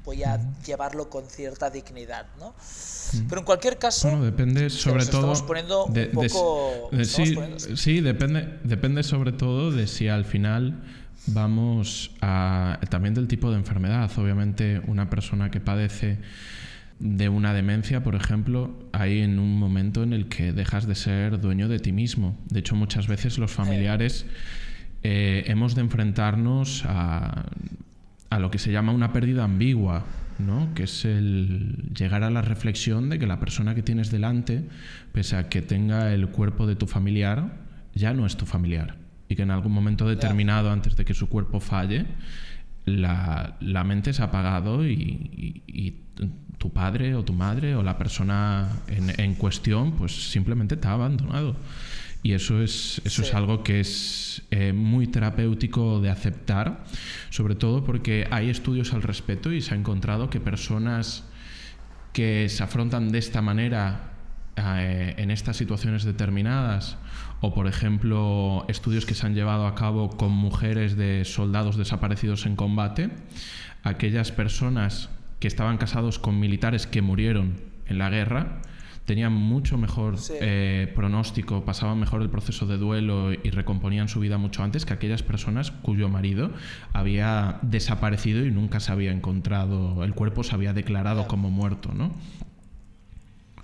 voy a llevarlo con cierta dignidad, ¿no? Mm. Pero en cualquier caso, bueno, depende sobre todo estamos poniendo un poco, sí, sí, depende, depende sobre todo de si al final vamos a también del tipo de enfermedad. Obviamente, una persona que padece de una demencia, por ejemplo, hay en un momento en el que dejas de ser dueño de ti mismo. De hecho, muchas veces los familiares eh, hemos de enfrentarnos a a lo que se llama una pérdida ambigua, ¿no? que es el llegar a la reflexión de que la persona que tienes delante, pese a que tenga el cuerpo de tu familiar, ya no es tu familiar. Y que en algún momento determinado, antes de que su cuerpo falle, la, mente se ha apagado y, tu padre o tu madre o la persona en, en cuestión, pues simplemente te ha abandonado. Y eso es, eso es algo que es eh, muy terapéutico de aceptar, sobre todo porque hay estudios al respecto y se ha encontrado que personas que se afrontan de esta manera eh, en estas situaciones determinadas, o por ejemplo estudios que se han llevado a cabo con mujeres de soldados desaparecidos en combate, aquellas personas que estaban casados con militares que murieron en la guerra, tenían mucho mejor eh, pronóstico, pasaban mejor el proceso de duelo y recomponían su vida mucho antes que aquellas personas cuyo marido había desaparecido y nunca se había encontrado, el cuerpo se había declarado como muerto, ¿no?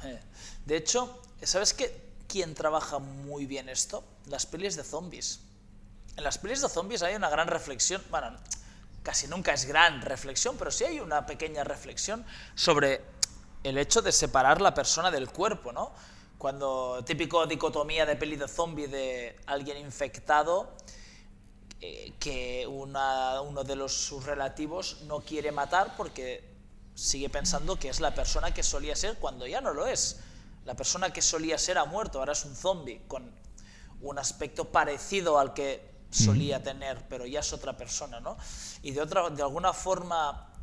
Eh, de hecho, ¿sabes qué? Quién trabaja muy bien esto? Las pelis de zombies. En las pelis de zombies hay una gran reflexión, bueno, casi nunca es gran reflexión, pero sí hay una pequeña reflexión sobre el hecho de separar la persona del cuerpo, ¿no? Cuando típico dicotomía de peli de zombie de alguien infectado eh, que uno de los, sus relativos no quiere matar porque sigue pensando que es la persona que solía ser cuando ya no lo es. La persona que solía ser ha muerto, ahora es un zombie con un aspecto parecido al que solía tener, pero ya es otra persona, ¿no? Y de, otra, de alguna forma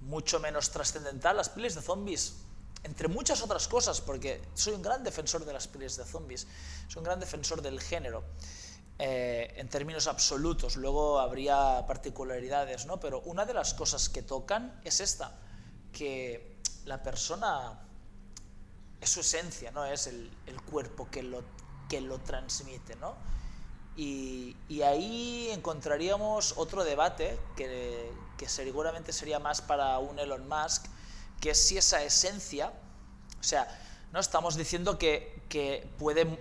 mucho menos trascendental, las pelis de zombies, entre muchas otras cosas, porque soy un gran defensor de las pelis de zombies, soy un gran defensor del género. Eh, en términos absolutos, luego habría particularidades, ¿no? Pero una de las cosas que tocan es esta, que la persona es su esencia, ¿no? Es el, el cuerpo que lo, que lo transmite, ¿no? Y, y, ahí encontraríamos otro debate que, que, seguramente sería más para un Elon Musk, que es si esa esencia, o sea, no estamos diciendo que, que puede,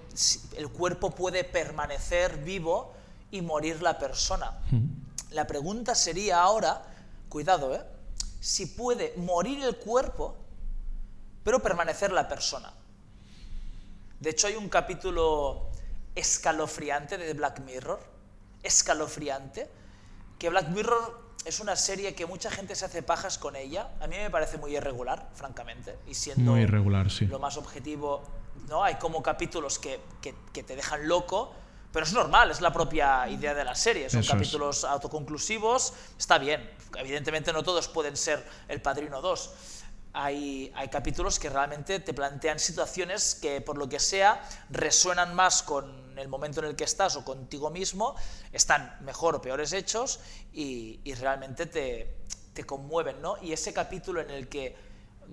el cuerpo puede permanecer vivo y morir la persona. La pregunta sería ahora, cuidado, ¿eh? si puede morir el cuerpo, pero permanecer la persona. De hecho, hay un capítulo escalofriante de Black Mirror, escalofriante, que Black Mirror es una serie que mucha gente se hace pajas con ella. A mí me parece muy irregular, francamente, y siendo muy irregular, sí. lo más objetivo, ¿no? Hay como capítulos que, que, que te dejan loco, pero es normal, es la propia idea de la serie. Son Eso capítulos es. autoconclusivos, está bien. Evidentemente no todos pueden ser El Padrino 2. Hay, capítulos que realmente te plantean situaciones que por lo que sea resuenan más con el momento en el que estás o contigo mismo, están mejor o peores hechos y, realmente te, conmueven. ¿no? Y ese capítulo en el que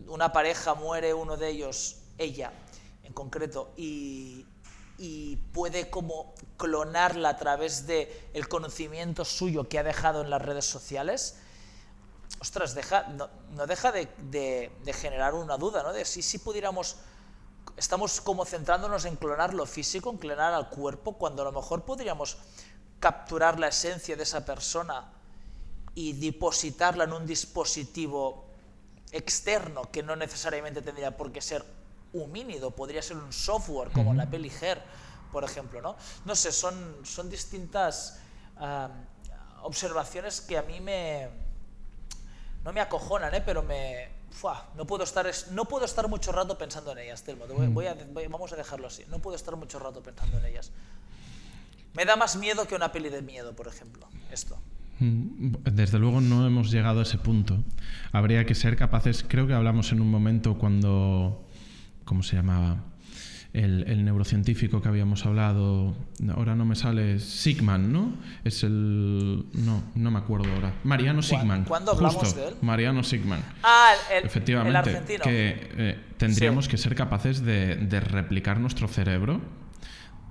una pareja muere, uno de ellos, ella en concreto, y, puede como clonarla a través de el conocimiento suyo que ha dejado en las redes sociales, ostras, deja, no, no deja de, de, de, generar una duda, ¿no? De si, si pudiéramos, estamos como centrándonos en clonar lo físico, en clonar al cuerpo, cuando a lo mejor podríamos capturar la esencia de esa persona y depositarla en un dispositivo externo que no necesariamente tendría por qué ser homínido, podría ser un software como uh -huh. la peli Her, por ejemplo, ¿no? No sé, son, son distintas uh, observaciones que a mí me no me acojonan, ¿eh? pero me ¡fua! no puedo estar no puedo estar mucho rato pensando en ellas, Telmo. Voy, voy a, voy, vamos a dejarlo así. No puedo estar mucho rato pensando en ellas. Me da más miedo que una peli de miedo, por ejemplo, esto. Desde luego no hemos llegado a ese punto. Habría que ser capaces, creo que hablamos en un momento cuando ¿cómo se llamaba? El, el, neurocientífico que habíamos hablado, ahora no me sale, Sigman, ¿no? Es el... no, no me acuerdo ahora. Mariano Sigman. ¿Cuándo hablamos Justo, de él? Mariano Sigman. Ah, el, Efectivamente, el argentino. que eh, tendríamos sí. que ser capaces de, de replicar nuestro cerebro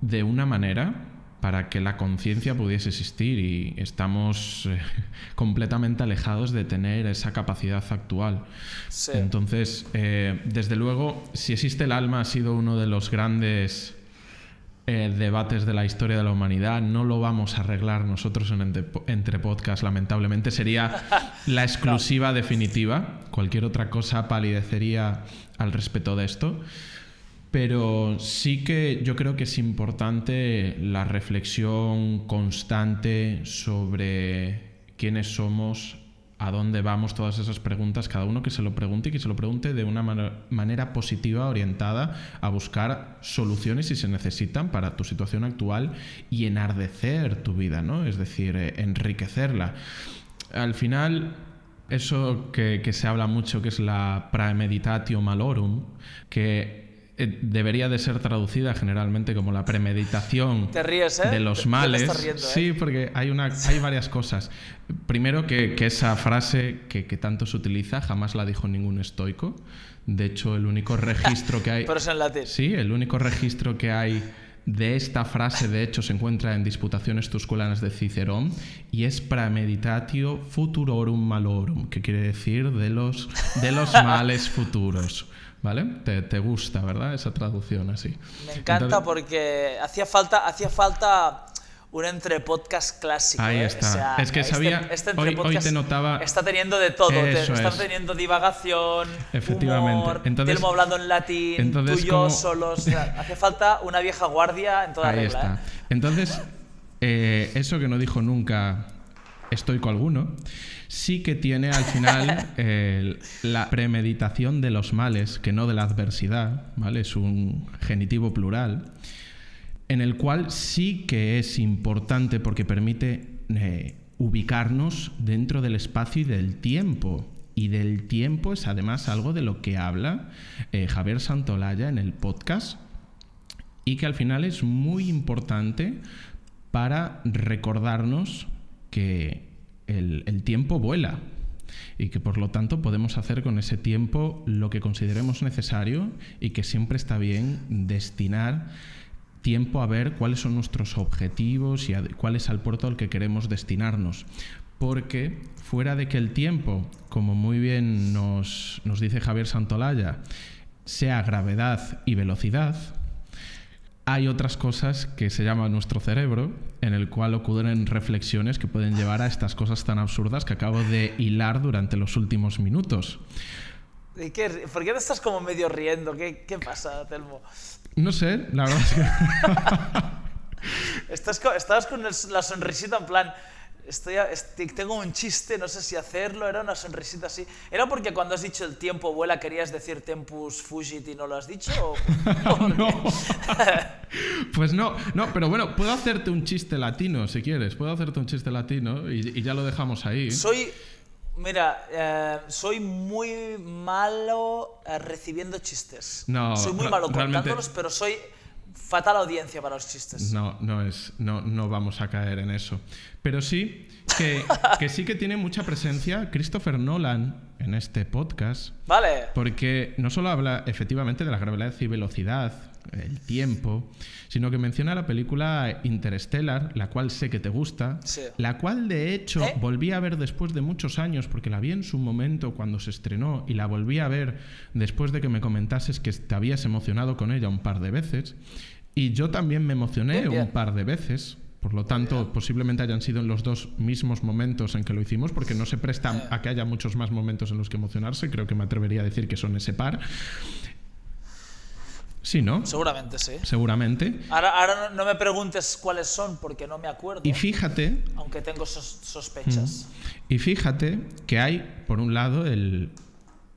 de una manera para que la conciencia pudiese existir y estamos eh, (laughs) completamente alejados de tener esa capacidad actual. Sí. Entonces, eh, desde luego, si existe el alma ha sido uno de los grandes eh, debates de la historia de la humanidad. No lo vamos a arreglar nosotros en entre, entre podcast, lamentablemente. Sería (laughs) la exclusiva no. definitiva. Cualquier otra cosa palidecería al respecto de esto pero sí que yo creo que es importante la reflexión constante sobre quiénes somos, a dónde vamos, todas esas preguntas, cada uno que se lo pregunte y que se lo pregunte de una man manera positiva, orientada a buscar soluciones si se necesitan para tu situación actual y enardecer tu vida, ¿no? Es decir, eh, enriquecerla. Al final, eso que, que se habla mucho, que es la premeditatio malorum, que eh, debería de ser traducida generalmente como la premeditación ríes, ¿eh? de los males. Riendo, ¿eh? Sí, porque hay, una, hay varias cosas. Primero, que, que esa frase que, que, tanto se utiliza jamás la dijo ningún estoico. De hecho, el único (laughs) registro que hay. Pero es en latín. Sí, el único registro que hay de esta frase, de hecho, se encuentra en Disputaciones Tusculanas de Cicerón y es premeditatio futurorum malorum, que quiere decir de los, de los (laughs) males futuros. ¿Vale? Te, te, gusta, ¿verdad? Esa traducción así. Me encanta Entonces, porque hacía falta, hacía falta un entre podcast clásico. Ahí ¿eh? está. O sea, es que sabía. Este, este hoy, hoy, te notaba. Está teniendo de todo. Está es. teniendo divagación. Efectivamente. Humor, entonces, hablando en latín. entonces, tú y yo como... solos. O sea, (laughs) hace falta una vieja guardia en toda Ahí regla. está. ¿eh? Entonces, eh, eso que no dijo nunca estoico alguno, sí que tiene al final (laughs) eh, la premeditación de los males, que no de la adversidad, ¿vale? Es un genitivo plural, en el cual sí que es importante porque permite eh, ubicarnos dentro del espacio y del tiempo. Y del tiempo es además algo de lo que habla eh, Javier Santolaya en el podcast y que al final es muy importante para recordarnos que el, el, tiempo vuela y que por lo tanto podemos hacer con ese tiempo lo que consideremos necesario y que siempre está bien destinar tiempo a ver cuáles son nuestros objetivos y cuál es el puerto al que queremos destinarnos. Porque fuera de que el tiempo, como muy bien nos, nos dice Javier Santolaya, sea gravedad y velocidad, hay otras cosas que se llama nuestro cerebro, en el cual ocurren reflexiones que pueden llevar a estas cosas tan absurdas que acabo de hilar durante los últimos minutos. ¿Y qué, ¿Por qué te estás como medio riendo? ¿Qué, qué pasa, Telmo? No sé, la verdad es que... (laughs) estás, estabas con la sonrisita en plan, Estoy, tengo un chiste, no sé si hacerlo, era una sonrisita así. ¿Era porque cuando has dicho el tiempo vuela querías decir tempus fugit y no lo has dicho? (laughs) no. pues no, no, pero bueno, puedo hacerte un chiste latino si quieres, puedo hacerte un chiste latino y, ya lo dejamos ahí. Soy, mira, eh, soy muy malo eh, recibiendo chistes. No, soy muy malo contándolos, pero soy fatal audiencia para los chistes. No, no es, no, no vamos a caer en eso. Pero sí que, (laughs) que sí que tiene mucha presencia Christopher Nolan en este podcast. Vale. Porque no solo habla efectivamente de la gravedad y velocidad, el tiempo, sino que menciona la película Interstellar, la cual sé que te gusta, la cual de hecho ¿Eh? volví a ver después de muchos años, porque la vi en su momento cuando se estrenó y la volví a ver después de que me comentases que te habías emocionado con ella un par de veces. Y yo también me emocioné un par de veces. Por lo tanto, posiblemente hayan sido en los dos mismos momentos en que lo hicimos, porque no se presta a que haya muchos más momentos en los que emocionarse. Creo que me atrevería a decir que son ese par. Sí, ¿no? Seguramente sí. Seguramente. Ahora, no me preguntes cuáles son porque no me acuerdo. Y fíjate. Aunque tengo sospechas. Mm. Y fíjate que hay, por un lado, el,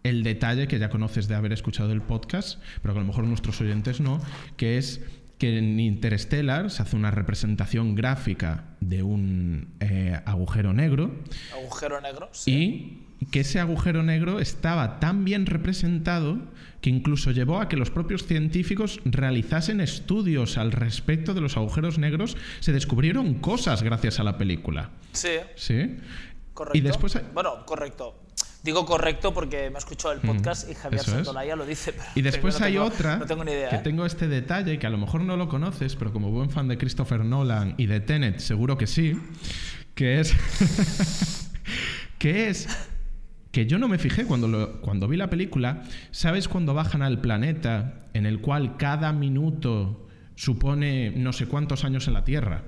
el detalle que ya conoces de haber escuchado el podcast, pero que a lo mejor nuestros oyentes no, que es que en Interstellar se hace una representación gráfica de un eh, agujero negro. Agujero negro, sí. Y que ese agujero negro estaba tan bien representado que incluso llevó a que los propios científicos realizasen estudios al respecto de los agujeros negros. Se descubrieron cosas gracias a la película. Sí. Sí. Correcto. Y después... Bueno, correcto. Digo correcto porque me ha escuchado el podcast y Javier Santolaya lo dice. y después (laughs) hay otra tengo ni idea, que ¿eh? tengo este detalle que a lo mejor no lo conoces, pero como buen fan de Christopher Nolan y de Tenet seguro que sí, que es (laughs) que es que yo no me fijé cuando, cuando vi la película. ¿Sabes cuando bajan al planeta en el cual cada minuto supone no sé cuántos años en la Tierra?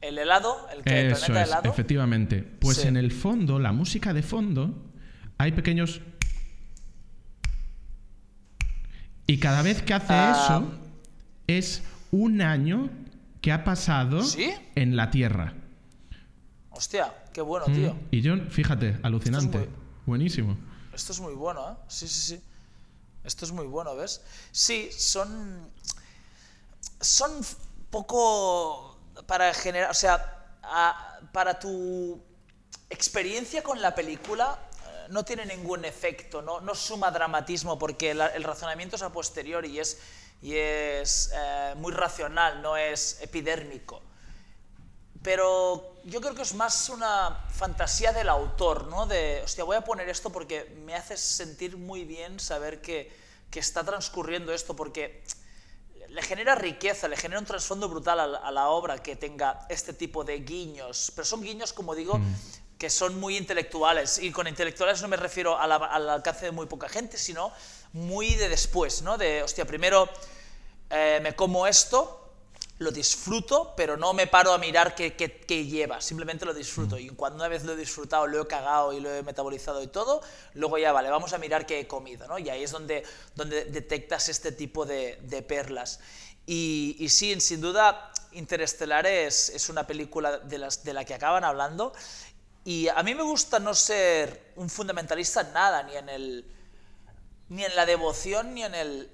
El helado, el, que, Eso es, helado. efectivamente. Pues en el fondo, la música de fondo, hay pequeños... Y cada vez que hace ah. eso, es un año que ha pasado en la Tierra. Hostia, qué bueno, mm. tío. Y yo, fíjate, alucinante. Buenísimo. Esto es muy bueno, ¿eh? Sí, sí, sí. Esto es muy bueno, ¿ves? Sí, son... Son poco para generar, o sea, para tu experiencia con la película eh, no tiene ningún efecto, no, no suma dramatismo porque el razonamiento es a posteriori y es, y es eh, muy racional, no es epidérmico. Pero yo creo que es más una fantasía del autor, ¿no? De, hostia, voy a poner esto porque me hace sentir muy bien saber que, que está transcurriendo esto, porque le genera riqueza, le genera un trasfondo brutal a la, obra que tenga este tipo de guiños, pero son guiños, como digo, mm. que son muy intelectuales, y con intelectuales no me refiero al alcance de muy poca gente, sino muy de después, ¿no? De, hostia, primero eh, me como esto, lo disfruto, pero no me paro a mirar qué, qué, lleva, simplemente lo disfruto. Y cuando una vez lo he disfrutado, lo he cagado y lo he metabolizado y todo, luego ya vale, vamos a mirar qué he comido, ¿no? Y ahí es donde, donde detectas este tipo de, de perlas. Y, y, sí, sin duda, Interestelar es, es una película de, las, de la que acaban hablando. Y a mí me gusta no ser un fundamentalista en nada, ni en, el, ni en la devoción, ni en el,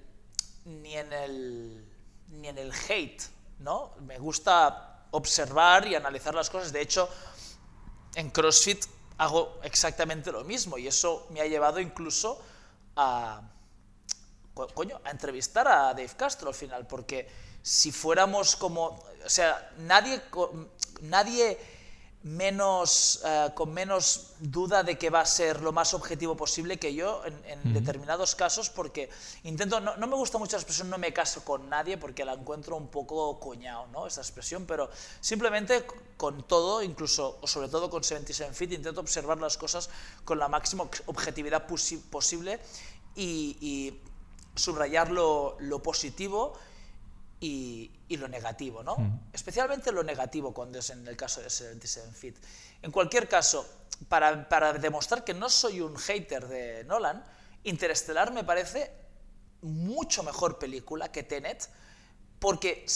ni en el, ni en el hate ¿no? Me gusta observar y analizar las cosas. De hecho, en CrossFit hago exactamente lo mismo y eso me ha llevado incluso a, a entrevistar a Dave Castro al final, porque si fuéramos como, o sea, nadie, nadie menos, eh, con menos duda de que va a ser lo más objetivo posible que yo en, en determinados casos, porque intento, no, no, me gusta mucho la expresión no me caso con nadie, porque la encuentro un poco coñado, ¿no? Esa expresión, pero simplemente con todo, incluso, o sobre todo con 77 Fit, intento observar las cosas con la máxima objetividad posible y, y subrayar lo, lo positivo y, lo negativo, ¿no? Especialmente lo negativo cuando es en el caso de 77 Fit. En cualquier caso, para, para, demostrar que no soy un hater de Nolan, Interestelar me parece mucho mejor película que Tenet, porque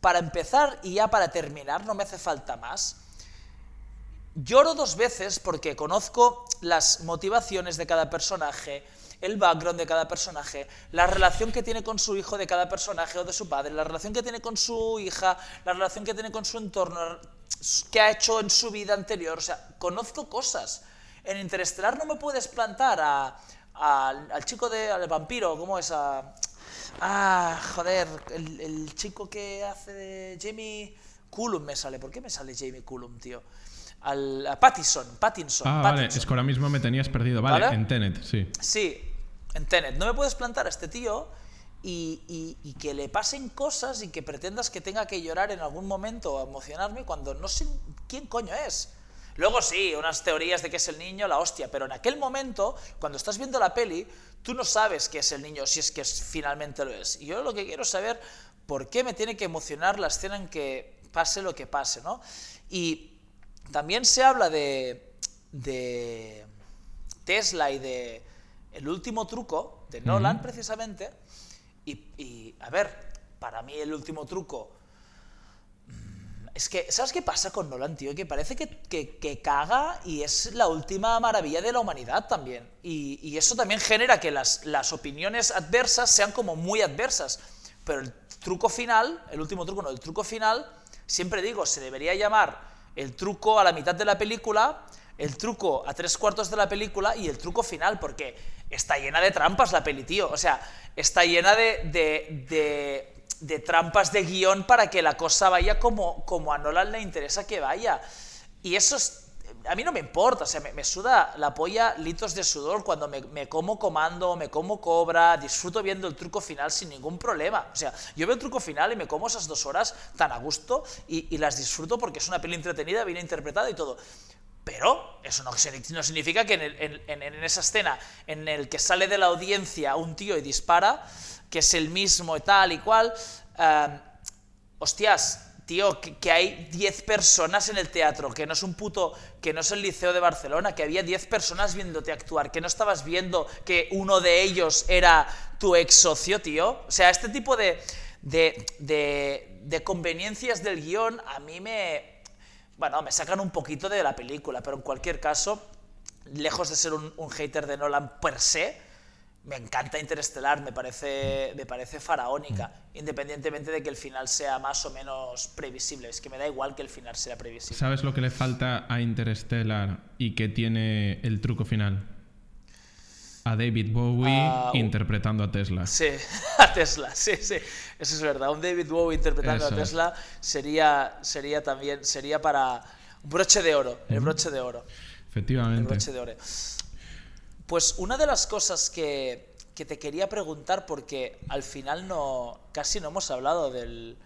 para empezar y ya para terminar, no me hace falta más, lloro dos veces porque conozco las motivaciones de cada personaje, el background de cada personaje, la relación que tiene con su hijo de cada personaje o de su padre, la relación que tiene con su hija, la relación que tiene con su entorno, que ha hecho en su vida anterior. O sea, conozco cosas. En Interestelar no me puedes plantar a, al chico de, al vampiro, ¿cómo es? A, ah, joder, el, chico que hace de Jamie Cullum me sale. ¿Por qué me sale Jamie Cullum, tío? Al, a Pattinson, Pattinson. Ah, vale, es que ahora mismo me tenías perdido. Vale, en Tenet, sí. Sí, en Tenet. No me puedes plantar a este tío y, que le pasen cosas y que pretendas que tenga que llorar en algún momento o emocionarme cuando no sé quién coño es. Luego sí, unas teorías de que es el niño, la hostia, pero en aquel momento, cuando estás viendo la peli, tú no sabes que es el niño si es que finalmente lo es. Y yo lo que quiero saber, ¿por qué me tiene que emocionar la escena en que pase lo que pase, ¿no? Y también se habla de, de Tesla y de el último truco de Nolan, precisamente, y, a ver, para mí el último truco... Mm, es que, ¿sabes qué pasa con Nolan, tío? Que parece que, que, caga y es la última maravilla de la humanidad también. Y, y eso también genera que las, las, opiniones adversas sean como muy adversas. Pero el truco final, el último truco, no, el truco final, siempre digo, se debería llamar el truco a la mitad de la película, el truco a tres cuartos de la película y el truco final, porque está llena de trampas la peli, tío. O sea, está llena de, de, de, trampas de guion para que la cosa vaya como, como a Nolan le interesa que vaya. Y eso es, a mí no me importa, o sea, me, suda la polla litros de sudor cuando me, me, como comando, me como cobra, disfruto viendo el truco final sin ningún problema. O sea, yo veo el truco final y me como esas dos horas tan a gusto y, y las disfruto porque es una peli entretenida, bien interpretada y todo. Pero eso no, significa que en, esa escena en el que sale de la audiencia un tío y dispara, que es el mismo y tal y cual, eh, hostias, tío, que, hay 10 personas en el teatro, que no es un puto, que no es el Liceo de Barcelona, que había 10 personas viéndote actuar, que no estabas viendo que uno de ellos era tu ex socio, tío. O sea, este tipo de, de, de conveniencias del guion a mí me, bueno, me sacan un poquito de la película, pero en cualquier caso, lejos de ser un, hater de Nolan per se, me encanta Interestelar, me parece, me parece faraónica, mm. independientemente de que el final sea más o menos previsible. Es que me da igual que el final sea previsible. ¿Sabes lo que le falta a Interstellar y que tiene el truco final? A David Bowie ah, interpretando a Tesla. Sí, (laughs) a Tesla, sí, sí. Eso es verdad. Un David Bowie interpretando a Tesla sería, sería también, sería para un broche de oro, el broche de oro. Efectivamente. El broche de oro. Pues una de las cosas que, que te quería preguntar, porque al final no, casi no hemos hablado del,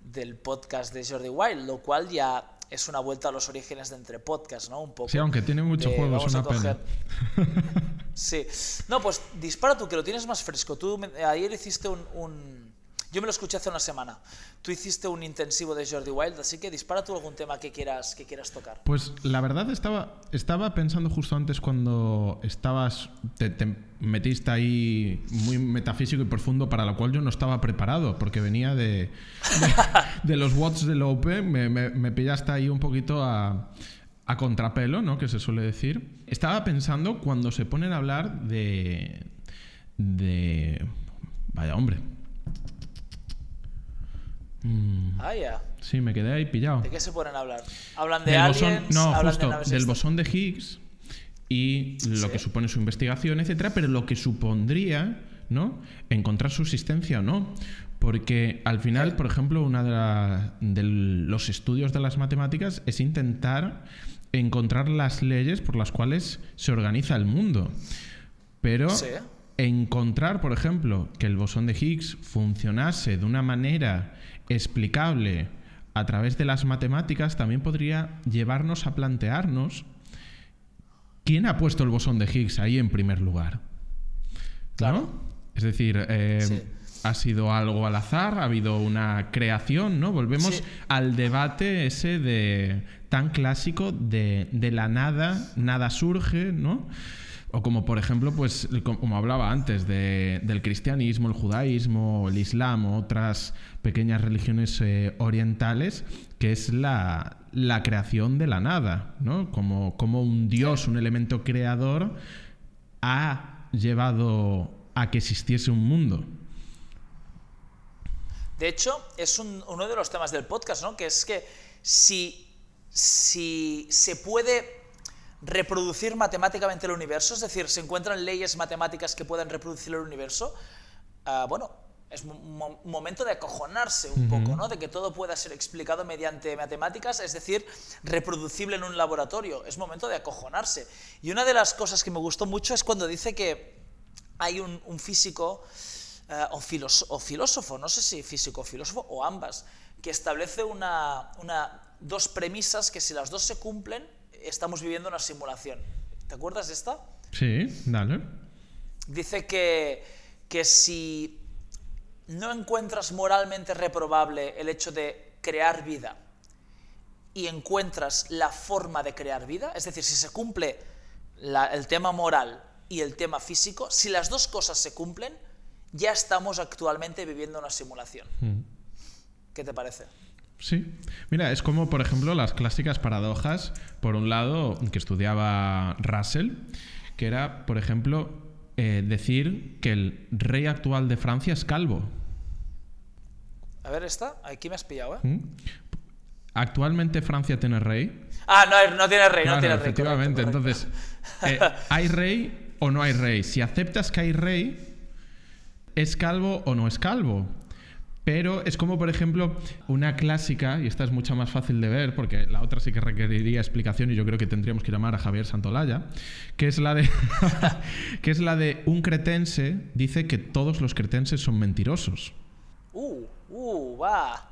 del podcast de Jordi Wild, lo cual ya es una vuelta a los orígenes de entre podcast, ¿no? Un poco. Sí, aunque tiene muchos juegos, una pena. (laughs) Sí. No, pues dispara tú, que lo tienes más fresco. Tú ayer hiciste un, Yo me lo escuché hace una semana. Tú hiciste un intensivo de Jordi Wild, así que dispara tú algún tema que quieras, que quieras tocar. Pues la verdad estaba, estaba pensando justo antes cuando estabas... Te, metiste ahí muy metafísico y profundo para lo cual yo no estaba preparado, porque venía de, de, los Watts del Open, me, me, me pillaste ahí un poquito a a contrapelo, ¿no? Que se suele decir. Estaba pensando cuando se ponen a hablar de. de. Vaya hombre. Mm. Ah, ya. Sí, me quedé ahí pillado. ¿De qué se ponen a hablar? ¿Hablan de aliens? no, ¿hablan justo, del bosón de Higgs y lo que supone su investigación, etcétera, pero lo que supondría, ¿no? Encontrar subsistencia o no. Porque al final, por ejemplo, uno de, de los estudios de las matemáticas es intentar encontrar las leyes por las cuales se organiza el mundo. Pero encontrar, por ejemplo, que el bosón de Higgs funcionase de una manera explicable a través de las matemáticas también podría llevarnos a plantearnos quién ha puesto el bosón de Higgs ahí en primer lugar. Claro. Es decir, eh, ha sido algo al azar, ha habido una creación, ¿no? Volvemos al debate ese de tan clásico de, de la nada, nada surge, ¿no? O como por ejemplo, pues como hablaba antes, del cristianismo, el judaísmo, el islam o otras pequeñas religiones eh, orientales, que es la, creación de la nada, ¿no? Como, como un dios, un elemento creador, ha llevado a que existiese un mundo. De hecho, es uno de los temas del podcast, ¿no? Que es que si, si se puede reproducir matemáticamente el universo, es decir, se encuentran leyes matemáticas que puedan reproducir el universo, ah, bueno, es un momento de acojonarse un poco, ¿no? De que todo pueda ser explicado mediante matemáticas, es decir, reproducible en un laboratorio. Es momento de acojonarse. Y una de las cosas que me gustó mucho es cuando dice que hay un, físico ah, o, filósofo, no sé si físico o filósofo, o ambas, que establece una, dos premisas que si las dos se cumplen, estamos viviendo una simulación. ¿Te acuerdas de esta? Sí, dale. Dice que, que si no encuentras moralmente reprobable el hecho de crear vida y encuentras la forma de crear vida, es decir, si se cumple el tema moral y el tema físico, si las dos cosas se cumplen, ya estamos actualmente viviendo una simulación. Mm. ¿Qué te parece? Sí. Mira, es como, por ejemplo, las clásicas paradojas, por un lado, que estudiaba Russell, que era, por ejemplo, eh, decir que el rey actual de Francia es calvo. A ver, esta, aquí me has pillado, ¿eh? ¿Mm? Actualmente Francia tiene rey. Ah, no, no tiene rey, no tiene rey. Efectivamente, entonces, eh, ¿hay rey o no hay rey? Si aceptas que hay rey, ¿es calvo o no es calvo? Pero es como, por ejemplo, una clásica, y esta es mucho más fácil de ver, porque la otra sí que requeriría explicación y yo creo que tendríamos que llamar a Javier Santolaya, que es la de, (laughs) que es la de un cretense dice que todos los cretenses son mentirosos. Uh, uh, va.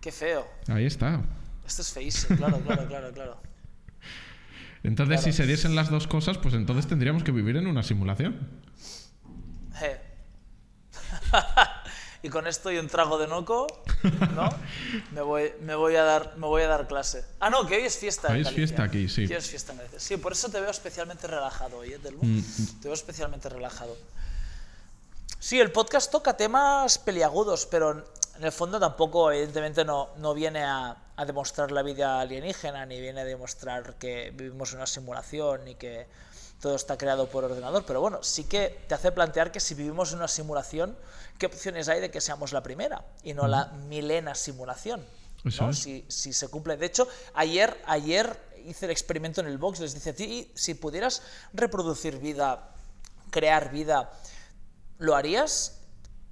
Qué feo. Ahí está. Esto es feísimo, claro, claro, claro, claro. Entonces, si se diesen las dos cosas, pues entonces tendríamos que vivir en una simulación. Eh. (laughs) y con esto y un trago de noco, ¿no? me, voy, me, voy a dar, me voy a dar clase. Ah, no, que hoy es fiesta. Hoy es fiesta aquí, sí. Hoy es fiesta en Sí, por eso te veo especialmente relajado hoy, ¿eh, mm. Te veo especialmente relajado. Sí, el podcast toca temas peliagudos, pero en el fondo tampoco, evidentemente, no, no viene a, a demostrar la vida alienígena, ni viene a demostrar que vivimos una simulación, ni que todo está creado por ordenador, pero bueno, sí que te hace plantear que si vivimos en una simulación, ¿qué opciones hay de que seamos la primera y no la milena simulación? Si, si, se cumple. De hecho, ayer, ayer hice el experimento en el box, les dice, ti, si pudieras reproducir vida, crear vida, ¿lo harías?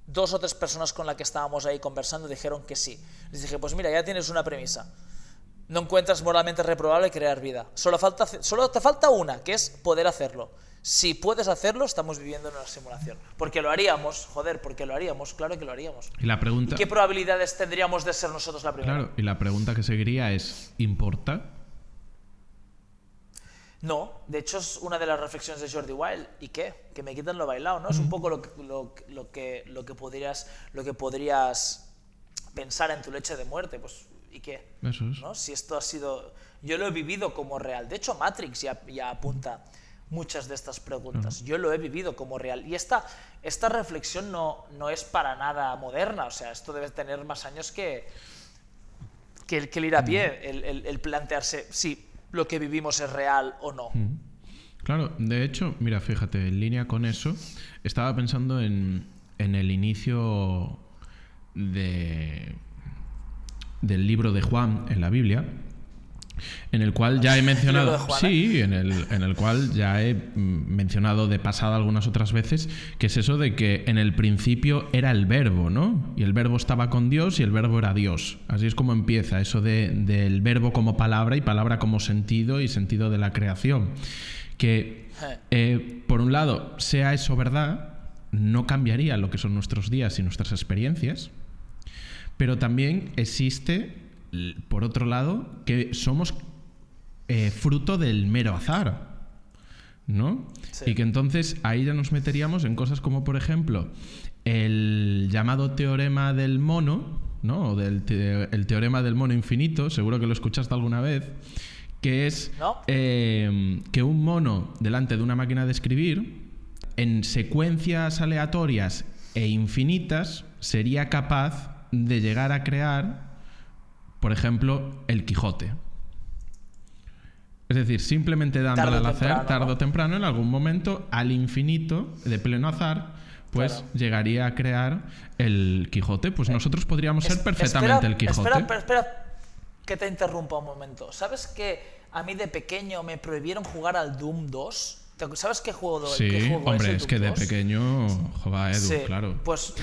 Dos o tres personas con las que estábamos ahí conversando dijeron que sí. Les dije, pues mira, ya tienes una premisa no encuentras moralmente reprobable crear vida. Solo, falta, solo te falta una, que es poder hacerlo. Si puedes hacerlo, estamos viviendo en una simulación. Porque lo haríamos, joder, porque lo haríamos, claro que lo haríamos. Y la pregunta... qué probabilidades tendríamos de ser nosotros la primera? Claro, y la pregunta que seguiría es, ¿importa? No, de hecho es una de las reflexiones de Jordi Wild. ¿Y qué? Que me quitan lo bailado, ¿no? Es un poco lo que, lo, lo, que, lo, que podrías, lo que podrías pensar en tu leche de muerte. Pues ¿Y qué? ¿No? Si esto ha sido... Yo lo he vivido como real. De hecho, Matrix ya, ya apunta muchas de estas preguntas. Yo lo he vivido como real. Y esta, esta reflexión no, no es para nada moderna. O sea, esto debe tener más años que, que, el, que el ir a pie, el, el, plantearse si lo que vivimos es real o no. Claro, de hecho, mira, fíjate, en línea con eso, estaba pensando en, en el inicio de del libro de Juan en la Biblia, En el cual ya he (laughs) mencionado. de Juana. Sí, en el, en el cual ya he mm, mencionado de pasada algunas otras veces, que es eso de que en el principio era el verbo, ¿no? Y el verbo estaba con Dios y el verbo era Dios. Así es como empieza, eso de- del verbo como palabra y palabra como sentido y sentido de la creación. Que, eh, por un lado, sea eso verdad, no cambiaría lo que son nuestros días y nuestras experiencias, pero también existe, por otro lado, que somos eh, fruto del mero azar. ¿No? Sí. Y que entonces ahí ya nos meteríamos en cosas como, por ejemplo, el llamado teorema del mono, ¿no? O del te- el teorema del mono infinito, seguro que lo escuchaste alguna vez, que es No. eh, que un mono delante de una máquina de escribir, en secuencias aleatorias e infinitas, sería capaz de llegar a crear, por ejemplo, el Quijote. Es decir, simplemente dándole al temprano, tarde ¿no? o temprano, en algún momento, al infinito, de pleno azar, pues Claro. llegaría a crear el Quijote. Pues nosotros podríamos ser perfectamente espera, el Quijote. Espera, espera, espera, que te interrumpa un momento. ¿Sabes que a mí de pequeño me prohibieron jugar al Doom 2? ¿Te- ¿Sabes qué juego, sí, qué juego hombre, es que de 2? pequeño, jova, Edu, Sí, claro. Pues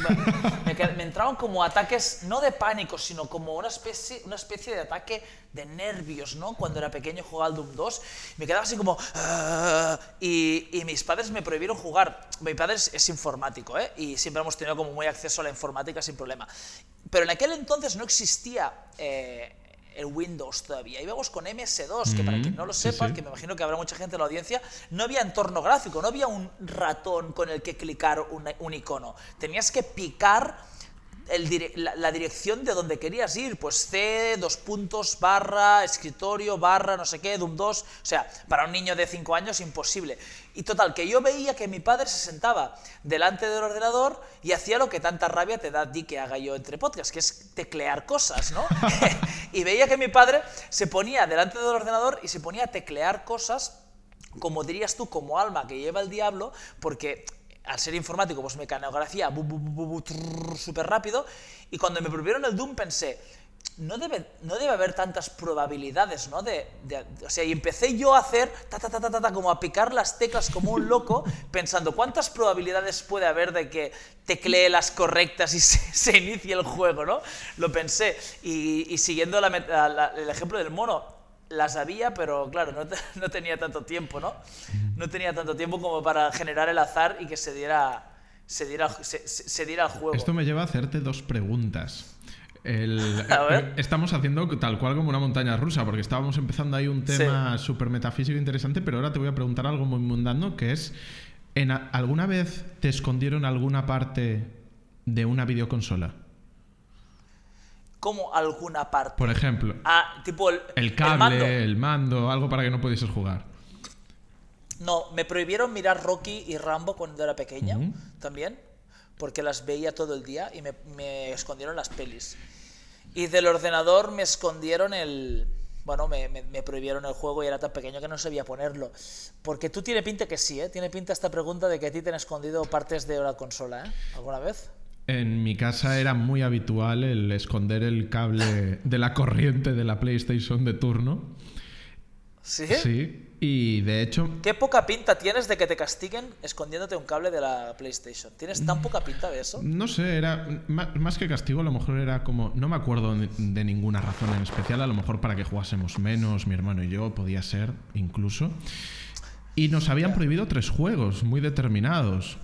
me, me entraban como ataques, no de pánico, sino como una especie, una especie de ataque de nervios, ¿no? Cuando era pequeño jugaba al Doom 2, me quedaba así como... "Ah", y, y mis padres me prohibieron jugar. Mi padre es, es informático, ¿eh? Y siempre hemos tenido como muy acceso a la informática sin problema. Pero en aquel entonces no existía... eh, el Windows todavía. Íbamos con MS2, que para Mm, quien no lo sepa, sí. que me imagino que habrá mucha gente en la audiencia, no había entorno gráfico, no había un ratón con el que clicar un icono. Tenías que picar el dire- la, la dirección de donde querías ir, pues C, dos puntos, barra, escritorio, barra, no sé qué, Doom 2. O sea, para un niño de 5 años imposible. Y total, que yo veía que mi padre se sentaba delante del ordenador y hacía lo que tanta rabia te da a ti que haga yo entre podcasts, que es teclear cosas, ¿no? (laughs) (laughs) y veía que mi padre se ponía delante del ordenador y se ponía a teclear cosas como dirías tú, como alma que lleva el diablo, porque al ser informático, pues mecanografía súper rápido, y cuando me prohibieron el Doom pensé, no debe, no debe haber tantas probabilidades, ¿no? De, o sea, y empecé yo a hacer, ta, ta, ta, ta, como a picar las teclas como un loco, (laughs) pensando, ¿cuántas probabilidades puede haber de que teclee las correctas y (laughs) se, inicie el juego, ¿no? Lo pensé, y, siguiendo el ejemplo del mono, las había, pero claro, no, (laughs) no tenía tanto tiempo, ¿no? No tenía tanto tiempo como para generar el azar y que se diera, se diera, se, diera el juego. Esto me lleva a hacerte dos preguntas. El- (laughs) A ver. eh, estamos haciendo tal cual como una montaña rusa, porque estábamos empezando ahí un Sí. tema súper metafísico interesante, pero ahora te voy a preguntar algo muy mundano, que es, ¿en a- ¿alguna vez te escondieron alguna parte de una videoconsola? Como alguna parte. Por ejemplo, Ah, tipo el, el cable, mando. el mando, algo para que no pudieses jugar. No, me prohibieron mirar Rocky y Rambo cuando era pequeña, también, porque las veía todo el día y me, me escondieron las pelis. Y del ordenador me escondieron el... Bueno, me, me- me prohibieron el juego y era tan pequeño que no sabía ponerlo. Porque tú tiene pinta que sí, ¿eh? Tiene pinta esta pregunta de que a ti te han escondido partes de la consola, ¿eh? ¿Alguna vez? En mi casa era muy habitual el esconder el cable de la corriente de la PlayStation de turno. ¿Sí? Sí, y de hecho Qué poca pinta tienes de que te castiguen escondiéndote un cable de la PlayStation. ¿Tienes tan poca pinta de eso? No sé, era más que castigo, a lo mejor era como, no me acuerdo de ninguna razón en especial, a lo mejor para que jugásemos menos, mi hermano y yo, podía ser incluso. Y nos habían prohibido tres juegos muy determinados.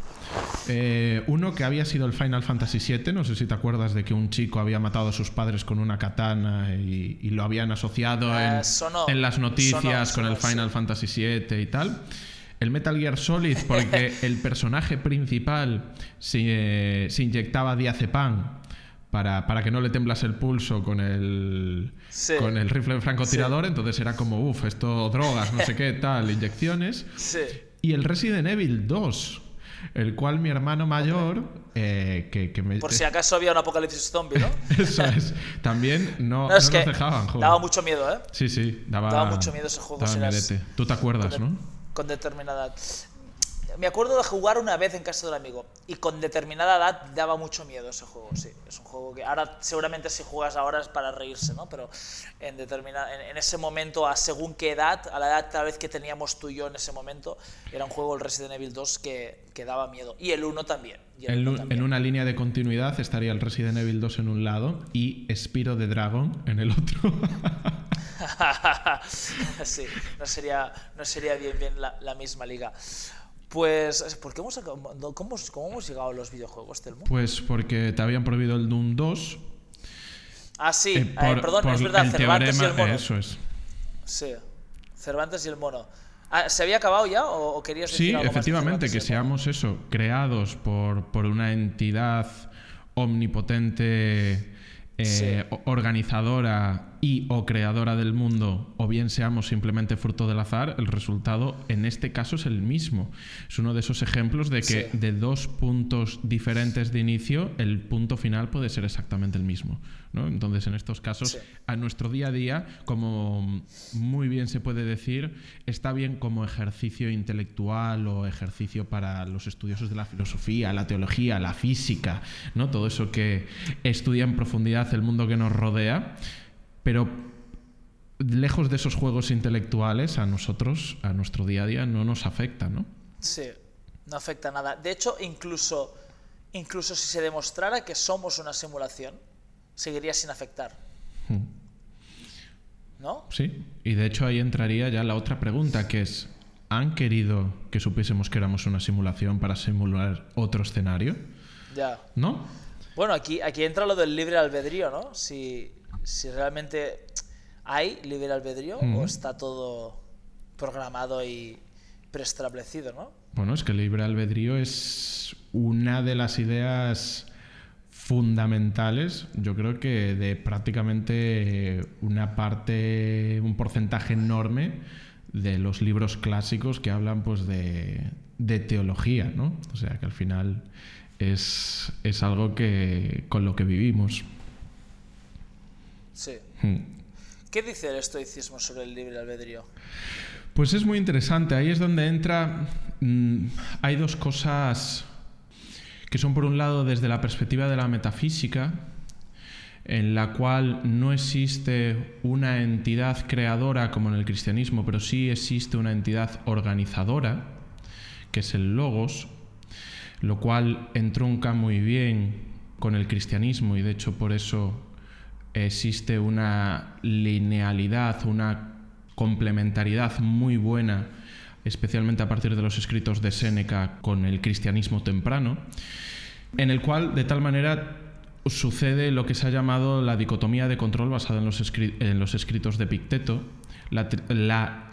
Eh, uno que había sido el Final Fantasy VII, no sé si te acuerdas de que un chico había matado a sus padres con una katana y, y lo habían asociado Ah, en, sonó, en las noticias sonó, con el Final sí. Fantasy VII y tal. El Metal Gear Solid, porque (laughs) el personaje principal se, eh, se inyectaba diazepam para, para que no le temblase el pulso con el, Sí. con el rifle francotirador. Entonces era como, uff, esto drogas, no sé qué, tal, inyecciones. Y el Resident Evil 2, el cual mi hermano mayor, eh, que, que me. Por (laughs) si acaso había un apocalipsis zombie, ¿no? Eso es. También no, No, es no que nos dejaban jugar. daba mucho miedo, ¿eh? Sí, sí, daba, daba mucho miedo ese juego daba si eras-. Tú te acuerdas, con, de- ¿no? con determinada. Me acuerdo de jugar una vez en casa de un amigo y con determinada edad daba mucho miedo ese juego, sí. Es un juego que ahora seguramente si juegas ahora es para reírse, ¿no? Pero en, determinada, en, ese momento, a según qué edad, a la edad tal vez que teníamos tú y yo en ese momento, era un juego, el Resident Evil 2, que, que daba miedo. Y el 1 también. En una línea de continuidad estaría el Resident Evil 2 en un lado y Spiro de Dragon en el otro. (laughs) sí, no sería, no sería bien, bien la, misma liga. Pues, ¿por qué hemos, cómo, cómo, hemos llegado a los videojuegos, Telmo? Pues porque te habían prohibido el Doom 2. Ah, sí, eh, perdón, es verdad, Cervantes y el mono. Eso es. Sí, Cervantes y el mono. Ah, ¿Se había acabado ya o, querías decir Sí, efectivamente, que seamos eso, creados por, por una entidad omnipotente, eh, organizadora y o creadora del mundo o bien seamos simplemente fruto del azar, el resultado en este caso es el mismo. Es uno de esos ejemplos de que de dos puntos diferentes de inicio, el punto final puede ser exactamente el mismo. ¿no? Entonces, en estos casos, a nuestro día a día, como muy bien se puede decir, está bien como ejercicio intelectual o ejercicio para los estudiosos de la filosofía, la teología, la física, ¿no? todo eso que estudia en profundidad el mundo que nos rodea pero lejos de esos juegos intelectuales, a nosotros, a nuestro día a día, no nos afecta, ¿no? Sí, no afecta nada. De hecho, incluso, incluso si se demostrara que somos una simulación, seguiría sin afectar. Hmm. ¿No? Sí, y de hecho ahí entraría ya la otra pregunta, que es, ¿han querido que supiésemos que éramos una simulación para simular otro escenario? Ya. ¿No? Bueno, aquí, aquí entra lo del libre albedrío, ¿no? Si, si realmente hay libre albedrío o está todo programado y preestablecido, ¿no? Bueno, es que el libre albedrío es una de las ideas fundamentales, yo creo que de prácticamente una parte, un porcentaje enorme de los libros clásicos que hablan pues de, de teología, ¿no? O sea que al final es, es algo que con lo que vivimos. Sí. Hmm. ¿Qué dice el estoicismo sobre el libre albedrío? Pues es muy interesante. Ahí es donde entra. Mm, hay dos cosas que son, por un lado, desde la perspectiva de la metafísica, en la cual no existe una entidad creadora como en el cristianismo, pero sí existe una entidad organizadora, que es el logos, lo cual entronca muy bien con el cristianismo y de hecho por eso existe una linealidad, una complementariedad muy buena, especialmente a partir de los escritos de Séneca con el cristianismo temprano, en el cual de tal manera sucede lo que se ha llamado la dicotomía de control basada en los, escritos de Picteto, la, la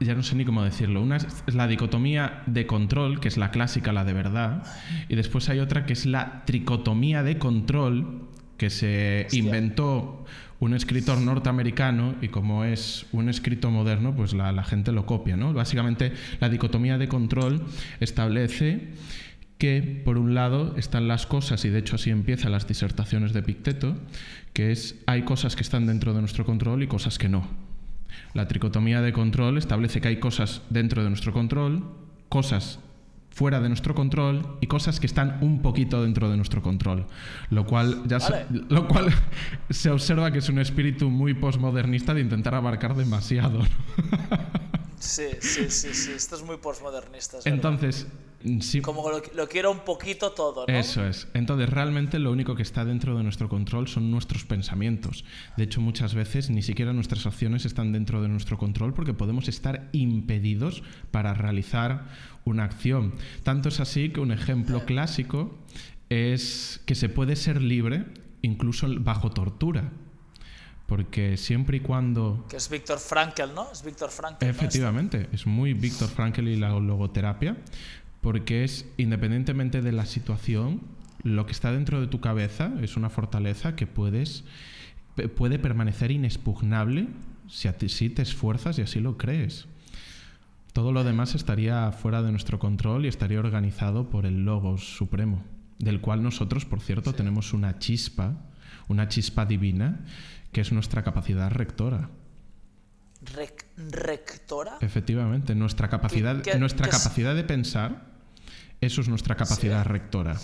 ya no sé ni cómo decirlo. Una es la dicotomía de control, que es la clásica, la de verdad, y después hay otra que es la tricotomía de control, que se inventó un escritor norteamericano y como es un escrito moderno, pues la, gente lo copia. ¿no? Básicamente la dicotomía de control establece que por un lado están las cosas, y de hecho así empiezan las disertaciones de Picteto, que es hay cosas que están dentro de nuestro control y cosas que no. La tricotomía de control establece que hay cosas dentro de nuestro control, cosas fuera de nuestro control y cosas que están un poquito dentro de nuestro control. Lo cual, ya se, lo cual (laughs) se observa que es un espíritu muy postmodernista de intentar abarcar demasiado. (laughs) Sí, sí, sí, sí. Esto es muy postmodernista. Entonces, como lo, quiero un poquito todo, ¿no? Eso es. Entonces, realmente lo único que está dentro de nuestro control son nuestros pensamientos. De hecho, muchas veces ni siquiera nuestras acciones están dentro de nuestro control porque podemos estar impedidos para realizar una acción. Tanto es así que un ejemplo clásico es que se puede ser libre incluso bajo tortura. Porque siempre y cuando... Que es Víctor Frankel, ¿no? Es Víctor Frankel. Efectivamente, es muy Víctor Frankel y la logoterapia porque es, independientemente de la situación, lo que está dentro de tu cabeza es una fortaleza que puedes, puede permanecer inexpugnable si, a ti, si te esfuerzas y así lo crees. Todo lo demás estaría fuera de nuestro control y estaría organizado por el Logos Supremo, del cual nosotros, por cierto, tenemos una chispa, una chispa divina, que es nuestra capacidad rectora. rectora. Efectivamente, nuestra capacidad, nuestra es- capacidad de pensar, eso es nuestra capacidad rectora.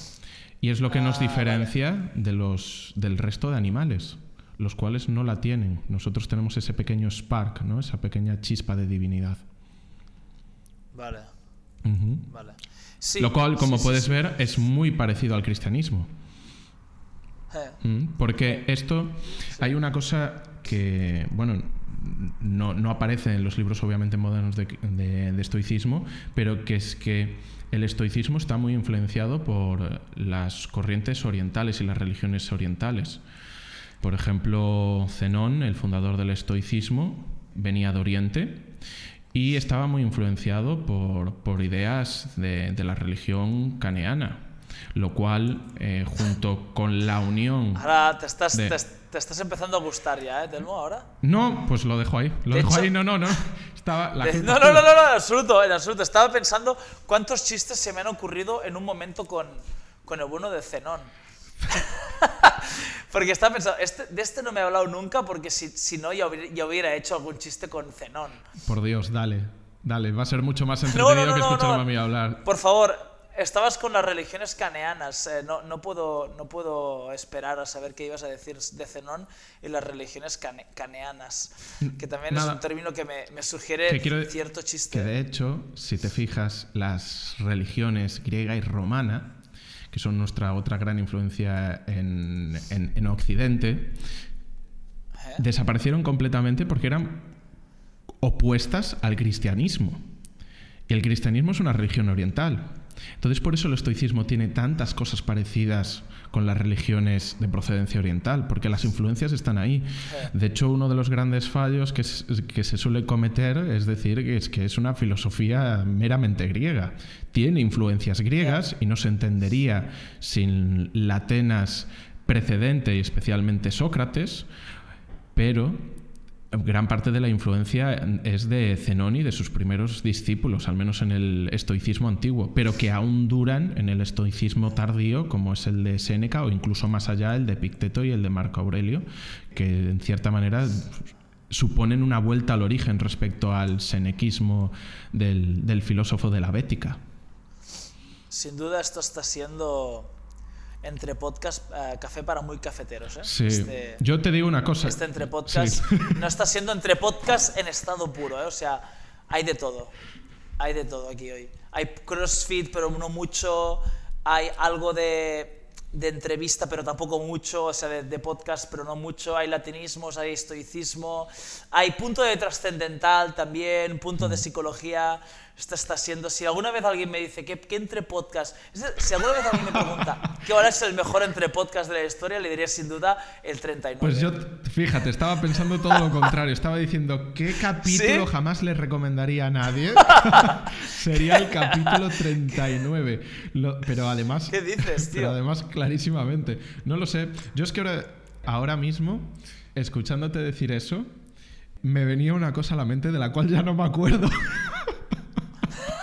Y es lo que nos Ah, diferencia de los, del resto de animales, los cuales no la tienen. Nosotros tenemos ese pequeño spark, ¿no? esa pequeña chispa de divinidad. Vale, Ujú. vale. Sí, lo cual, como sí, puedes ver, es muy parecido al cristianismo. Mm, Porque esto, hay una cosa que, bueno, no, no aparece en los libros obviamente modernos de, de- de estoicismo, pero que es que el estoicismo está muy influenciado por las corrientes orientales y las religiones orientales. Por ejemplo, Zenón, el fundador del estoicismo, venía de Oriente y estaba muy influenciado por, por ideas de, de la religión caneana, lo cual, eh, junto con la unión... Ahora te estás, De- te, te estás empezando a gustar ya, ¿eh, Telmo? Ahora. No, pues lo dejo ahí. Lo De dejo hecho- ahí, no, no, no. Estaba la De- no, no, no, no, no, en absoluto, en absoluto. Estaba pensando cuántos chistes se me han ocurrido en un momento con, con el bueno de Zenón. (laughs) porque estaba pensando, este, de este no me he hablado nunca porque si, si no ya hubiera, ya hubiera hecho algún chiste con Zenón. Por Dios, dale. Dale, va a ser mucho más entretenido no, no, que no, escucharme no. a mí hablar. Por favor, estabas con las religiones caneanas. eh, no, no, puedo, no puedo esperar a saber qué ibas a decir de Zenón y las religiones cane- caneanas. Que también Nada. es un término que me, me sugiere Que quiero- cierto chiste. Que de hecho, si te fijas, las religiones griega y romana, que son nuestra otra gran influencia en, en- en Occidente, ¿Eh? desaparecieron completamente porque eran opuestas al cristianismo. Y el cristianismo es una religión oriental. Entonces por eso el estoicismo tiene tantas cosas parecidas con las religiones de procedencia oriental, porque las influencias están ahí. De hecho, uno de los grandes fallos que, es- que se suele cometer es decir que es que es una filosofía meramente griega. Tiene influencias griegas y no se entendería sin la Atenas precedente y especialmente Sócrates, pero gran parte de la influencia es de Zenón y de sus primeros discípulos, al menos en el estoicismo antiguo, pero que aún duran en el estoicismo tardío, como es el de Séneca o incluso más allá el de Picteto y el de Marco Aurelio, que en cierta manera suponen una vuelta al origen respecto al senequismo del filósofo de la Bética. Sin duda esto está siendo entre podcast eh, café para muy cafeteros. ¿eh? Sí. Este, Yo te digo una cosa. este entre podcast (laughs) Sí. no está siendo entre podcast en estado puro. ¿eh? O sea, hay de todo. Hay de todo aquí hoy. Hay crossfit, pero no mucho. Hay algo de, de entrevista, pero tampoco mucho. O sea, de, de podcast, pero no mucho. Hay latinismos, hay estoicismo. Hay punto de trascendental también, punto Mm. de psicología. Esto está siendo. Si alguna vez alguien me dice que, que entre podcast. Si alguna vez alguien me pregunta qué ahora es el mejor entre podcast de la historia, le diría sin duda el 39. Pues yo, fíjate, estaba pensando todo lo contrario. Estaba diciendo, ¿qué capítulo ¿Sí? jamás le recomendaría a nadie? (laughs) Sería el capítulo 39. Lo- pero además... ¿Qué dices, Pero tío? además, clarísimamente. No lo sé. Yo es que ahora, ahora mismo, escuchándote decir eso, me venía una cosa a la mente de la cual ya no me acuerdo.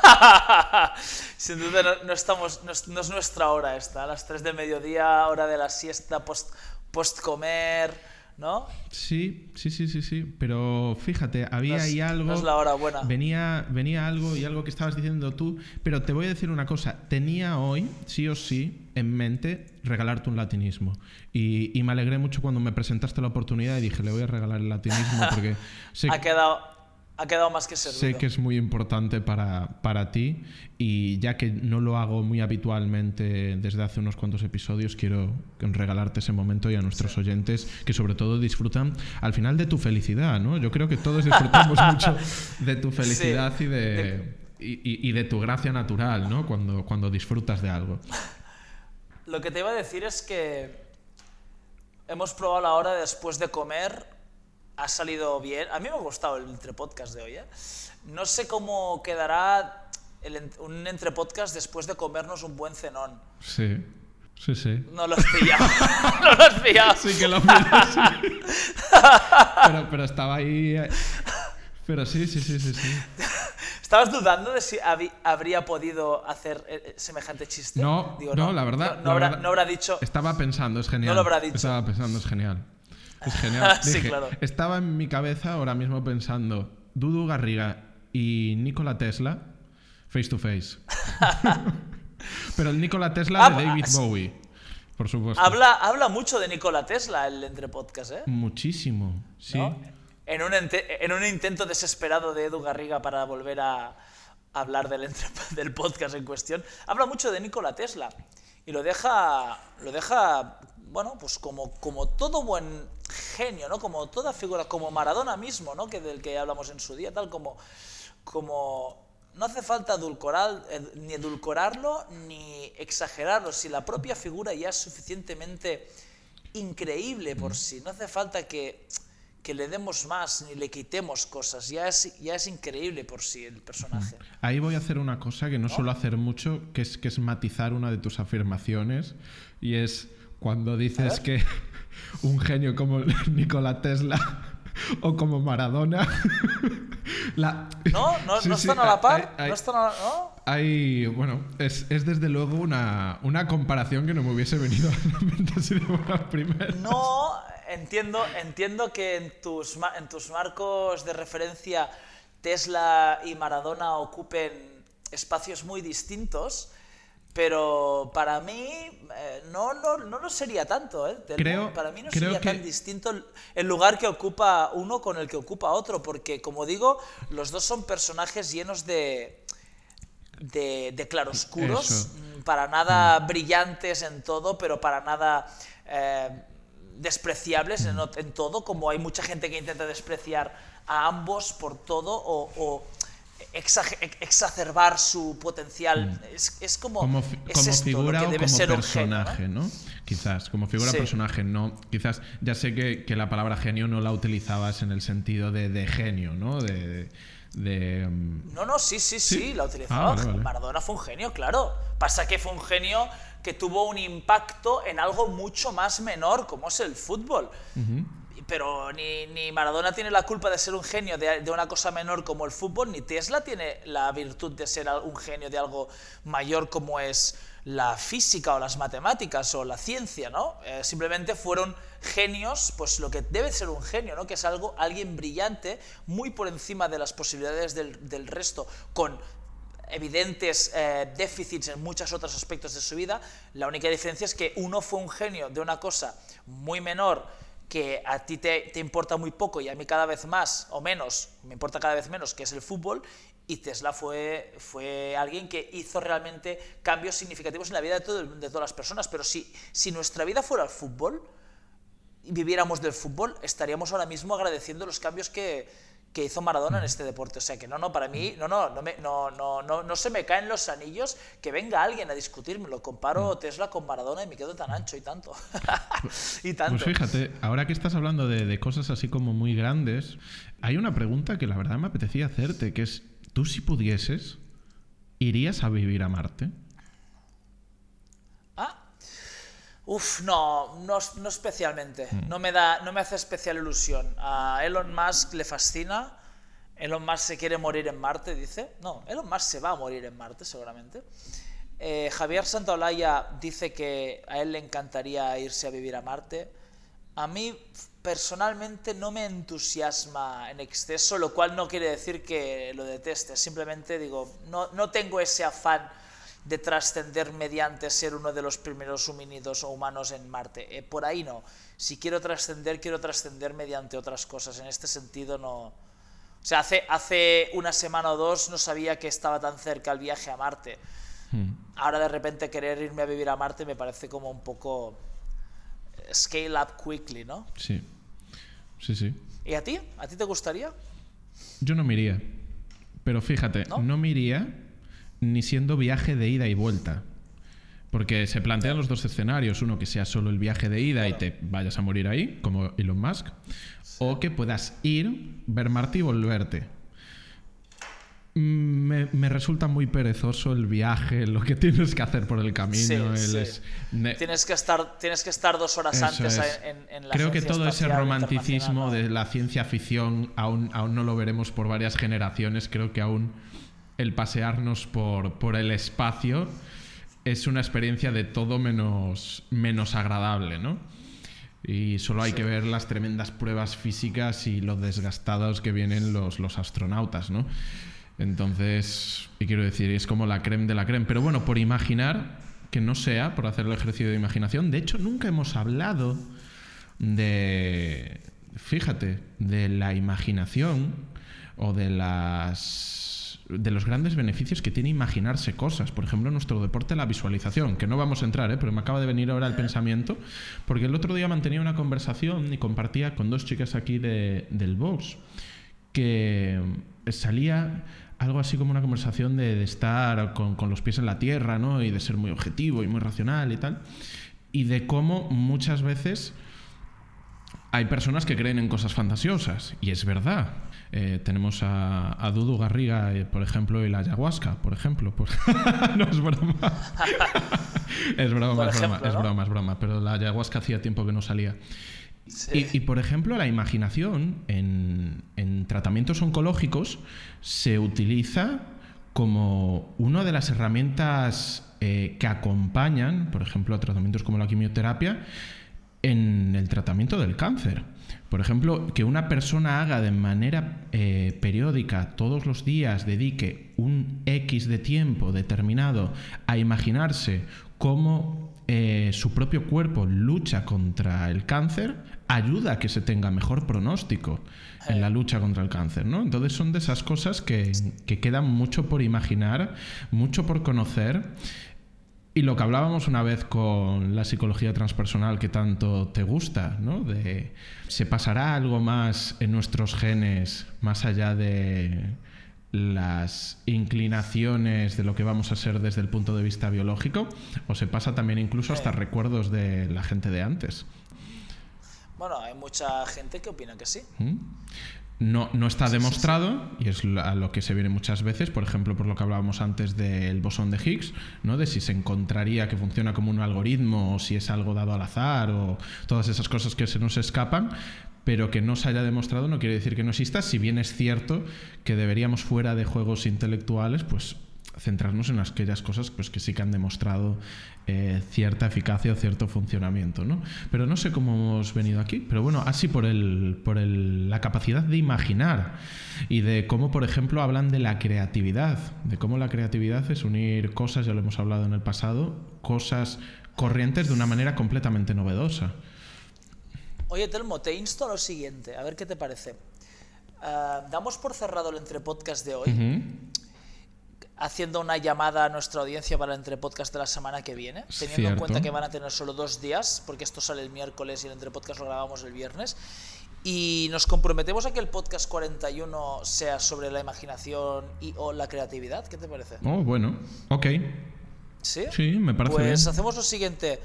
(laughs) Sin duda no, no estamos, no es, no es nuestra hora esta, a las 3 de mediodía, hora de la siesta, post, post comer, ¿no? Sí, sí, sí, sí, sí. Pero fíjate, había ahí algo. no es la hora buena. Venía, venía algo y algo que estabas diciendo tú. Pero te voy a decir una cosa. Tenía hoy, sí o sí, en mente regalarte un latinismo. Y, y me alegré mucho cuando me presentaste la oportunidad y dije, le voy a regalar el latinismo porque (laughs) sé, Ha quedado, ha quedado más que servido. sé que es muy importante para, para ti. Y ya que no lo hago muy habitualmente desde hace unos cuantos episodios, quiero regalarte ese momento y a nuestros oyentes que sobre todo disfrutan al final de tu felicidad, ¿no? Yo creo que todos disfrutamos (laughs) mucho de tu felicidad y, de, y, y- y de tu gracia natural, ¿no? Cuando, cuando disfrutas de algo. (laughs) Lo que te iba a decir es que hemos probado la hora después de comer, ha salido bien. A mí me ha gustado el entrepodcast de hoy. ¿eh? No sé cómo quedará el un entrepodcast después de comernos un buen cenón. Sí, sí, sí. No lo has pillado. (laughs) no lo has pillado. Sí que lo miro, sí. Pero, pero estaba ahí... eh, Pero sí, sí, sí, sí, sí. ¿Estabas dudando de si habría podido hacer eh, eh, semejante chiste? No, Digo, no, la verdad. No, no la habrá, verdad- no habrá dicho. Estaba pensando, es genial. No lo habrá dicho. Estaba pensando, es genial. (laughs) Es genial. Sí, Dije, claro. Estaba en mi cabeza ahora mismo pensando, Dudu Garriga y Nikola Tesla, face to face. (laughs) Pero el Nikola Tesla Ah, de David ah, Bowie, por supuesto. Habla, habla mucho de Nikola Tesla el entre podcast, ¿eh? Muchísimo, sí. ¿No? En, un en un intento desesperado de Edu Garriga para volver a hablar del, entre- (laughs) del podcast en cuestión, habla mucho de Nikola Tesla y lo deja, lo deja bueno, pues como, como todo buen genio, ¿no? Como toda figura, como Maradona mismo, ¿no? Que del que hablamos en su día, tal como, como no hace falta edulcorar, ed- ni edulcorarlo ni exagerarlo, si la propia figura ya es suficientemente increíble por sí, no hace falta que, que le demos más ni le quitemos cosas, ya es, ya es increíble por sí el personaje. Ahí voy a hacer una cosa que no suelo hacer mucho, que es, que es matizar una de tus afirmaciones. Y es cuando dices que un genio como (laughs) Nikola Tesla o como Maradona. la- ¿No? ¿No, Sí, no sí, están a la par? hay- hay- ¿No están a la- ¿no? Hay, bueno, es, es desde luego una, una comparación que no me hubiese venido a la mente así de buenas primeras. No, entiendo, entiendo que en tus, en tus marcos de referencia Tesla y Maradona ocupen espacios muy distintos, pero para mí eh, no, no, no lo sería tanto. ¿eh? Creo- para mí no creo sería que- tan distinto el- lugar que ocupa uno con el que ocupa otro, porque como digo, los dos son personajes llenos de, de, de claroscuros, Eso. mm, para nada brillantes en todo, pero para nada eh, despreciables en, todo, como hay mucha gente que intenta despreciar a ambos por todo o, exacerbar su potencial. Es, es como, Como, fi- es como esto lo figura que o como ser un genio, ¿no? personaje, ¿no? Quizás, como figura Sí. personaje, no. Quizás, ya sé que, que la palabra genio no la utilizabas en el sentido de, de genio, ¿no? De. de, mm, No, no, sí, sí, sí, ¿Sí? la utilizaba. Ah, vale, vale. Maradona fue un genio, claro. Pasa que fue un genio que tuvo un impacto en algo mucho más menor, como es el fútbol. Pero ni, ni Maradona tiene la culpa de ser un genio de, de una cosa menor como el fútbol, ni Tesla tiene la virtud de ser un genio de algo mayor como es la física o las matemáticas o la ciencia, ¿no? Eh, simplemente fueron genios, pues lo que debe ser un genio, ¿no? Que es algo, alguien brillante, muy por encima de las posibilidades del, del resto, con evidentes eh, déficits en muchos otros aspectos de su vida. La única diferencia es que uno fue un genio de una cosa muy menor que a ti te, importa muy poco y a mí cada vez más o menos, me importa cada vez menos, que es el fútbol, y Tesla fue, fue alguien que hizo realmente cambios significativos en la vida de, todo de todas las personas. Pero si, si nuestra vida fuera el fútbol, y viviéramos del fútbol, estaríamos ahora mismo agradeciendo los cambios que, que hizo Maradona en este deporte. O sea que no, no, para mí, no, no, no, me- no, no, no, no se me caen los anillos que venga alguien a discutirme. Lo comparo Tesla con Maradona y me quedo tan ancho y tanto. (laughs) y tanto. Pues fíjate, ahora que estás hablando de, de cosas así como muy grandes, hay una pregunta que la verdad me apetecía hacerte, que es, ¿tú si pudieses, irías a vivir a Marte? Ah. Uf, no, no, no especialmente. No me da, no me hace especial ilusión. A Elon Musk le fascina. Elon Musk se quiere morir en Marte, dice. No, Elon Musk se va a morir en Marte, seguramente. Eh, Javier Santaolalla dice que a él le encantaría irse a vivir a Marte. A mí personalmente no me entusiasma en exceso, lo cual no quiere decir que lo deteste. Simplemente digo, no, no tengo ese afán de trascender mediante ser uno de los primeros homínidos o humanos en Marte. Eh, por ahí no. Si quiero trascender, quiero trascender mediante otras cosas. En este sentido no... O sea, hace, hace una semana o dos no sabía que estaba tan cerca el viaje a Marte. Ahora de repente querer irme a vivir a Marte me parece como un poco eh, scale up quickly, ¿no? Sí, sí, sí. ¿Y a ti? ¿A ti te gustaría? Yo no me iría. Pero fíjate, ¿No? ¿No? me iría ni siendo viaje de ida y vuelta. Porque se plantean los dos escenarios. Uno que sea solo el viaje de ida y te vayas a morir ahí, como Elon Musk. O que puedas ir, ver Marte y volverte. Mm, Me, me resulta muy perezoso el viaje, lo que tienes que hacer por el camino. Sí, el sí. es- ne- Tienes que estar, tienes que estar dos horas Eso antes es. en, en la Creo que todo ese romanticismo de la ciencia ficción aún, aún no lo veremos por varias generaciones. Creo que aún el pasearnos por, por el espacio es una experiencia de todo menos, menos agradable, ¿no? Y solo hay que ver las tremendas pruebas físicas y lo desgastados que vienen los, los astronautas, ¿no? Entonces, y quiero decir, es como la creme de la creme. Pero bueno, por imaginar, que no sea por hacer el ejercicio de imaginación. De hecho, nunca hemos hablado de, fíjate, de la imaginación o de las de los grandes beneficios que tiene imaginarse cosas. Por ejemplo, nuestro deporte, la visualización, que no vamos a entrar, ¿eh? pero me acaba de venir ahora el pensamiento, porque el otro día mantenía una conversación y compartía con dos chicas aquí de, del box, que salía algo así como una conversación de, estar con, con, los pies en la tierra, ¿no? Y de ser muy objetivo y muy racional y tal. Y de cómo muchas veces hay personas que creen en cosas fantasiosas, y es verdad. Eh, tenemos a, a, Dudu Garriga, eh, por ejemplo, y la ayahuasca, por ejemplo. Pues (laughs) no es broma. es broma, es broma, ¿no? es broma, es broma. Pero la ayahuasca hacía tiempo que no salía. Sí. Y, y, por ejemplo, la imaginación en, en, tratamientos oncológicos se utiliza como una de las herramientas eh, que acompañan, por ejemplo, a tratamientos como la quimioterapia, en el tratamiento del cáncer. Por ejemplo, que una persona haga de manera eh, periódica, todos los días, dedique un X de tiempo determinado a imaginarse cómo eh, su propio cuerpo lucha contra el cáncer, ayuda a que se tenga mejor pronóstico en la lucha contra el cáncer, ¿no? Entonces son de esas cosas que, que quedan mucho por imaginar, mucho por conocer y lo que hablábamos una vez con la psicología transpersonal que tanto te gusta, ¿no? De se pasará algo más en nuestros genes más allá de las inclinaciones de lo que vamos a ser desde el punto de vista biológico o se pasa también incluso hasta recuerdos de la gente de antes. Bueno, hay mucha gente que opina que sí. ¿Mm? No, no, está demostrado, y es a lo que se viene muchas veces, por ejemplo, por lo que hablábamos antes del bosón de Higgs, ¿no? de si se encontraría que funciona como un algoritmo o si es algo dado al azar o todas esas cosas que se nos escapan, pero que no se haya demostrado no quiere decir que no exista, si bien es cierto que deberíamos fuera de juegos intelectuales, pues centrarnos en aquellas cosas pues, que sí que han demostrado eh, cierta eficacia o cierto funcionamiento. ¿no? Pero no sé cómo hemos venido aquí, pero bueno, así por, el, por el, la capacidad de imaginar y de cómo, por ejemplo, hablan de la creatividad, de cómo la creatividad es unir cosas, ya lo hemos hablado en el pasado, cosas corrientes de una manera completamente novedosa. Oye, Telmo, te insto a lo siguiente, a ver qué te parece. Uh, damos por cerrado el entrepodcast de hoy. Uh -huh haciendo una llamada a nuestra audiencia para el entrepodcast de la semana que viene, teniendo Cierto. en cuenta que van a tener solo dos días, porque esto sale el miércoles y el entrepodcast lo grabamos el viernes. Y nos comprometemos a que el podcast 41 sea sobre la imaginación y o la creatividad. ¿Qué te parece? Oh, bueno, ok. ¿Sí? Sí, me parece Pues bien. hacemos lo siguiente.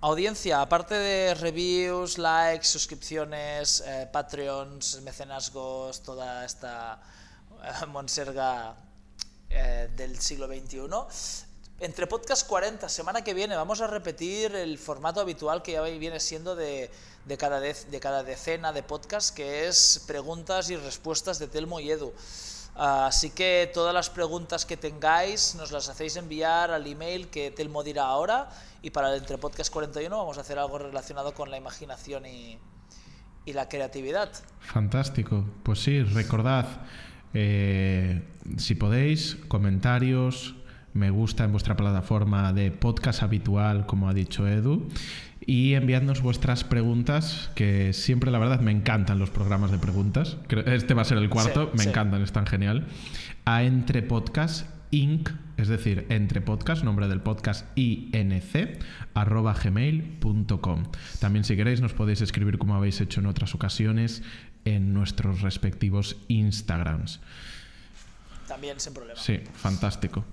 Audiencia, aparte de reviews, likes, suscripciones, eh, Patreons, mecenazgos, toda esta eh, monserga eh, del siglo XXI. Entre Podcast 40, semana que viene, vamos a repetir el formato habitual que ya viene siendo de, cada, de, cada decena de podcast, que es preguntas y respuestas de Telmo y Edu. Así que todas las preguntas que tengáis nos las hacéis enviar al email que Telmo dirá ahora y para el Entre Podcast 41 vamos a hacer algo relacionado con la imaginación y, y la creatividad. Fantástico. Pues sí, recordad eh, si podéis, comentarios, me gusta en vuestra plataforma de podcast habitual, como ha dicho Edu, y enviadnos vuestras preguntas, que siempre la verdad me encantan los programas de preguntas. Este va a ser el cuarto, sí, me sí. encantan, están genial. A Entre Podcast Inc., es decir, entre podcast, nombre del podcast inc, arroba gmail.com. También si queréis nos podéis escribir como habéis hecho en otras ocasiones en nuestros respectivos Instagrams. También sin problema. Sí, fantástico.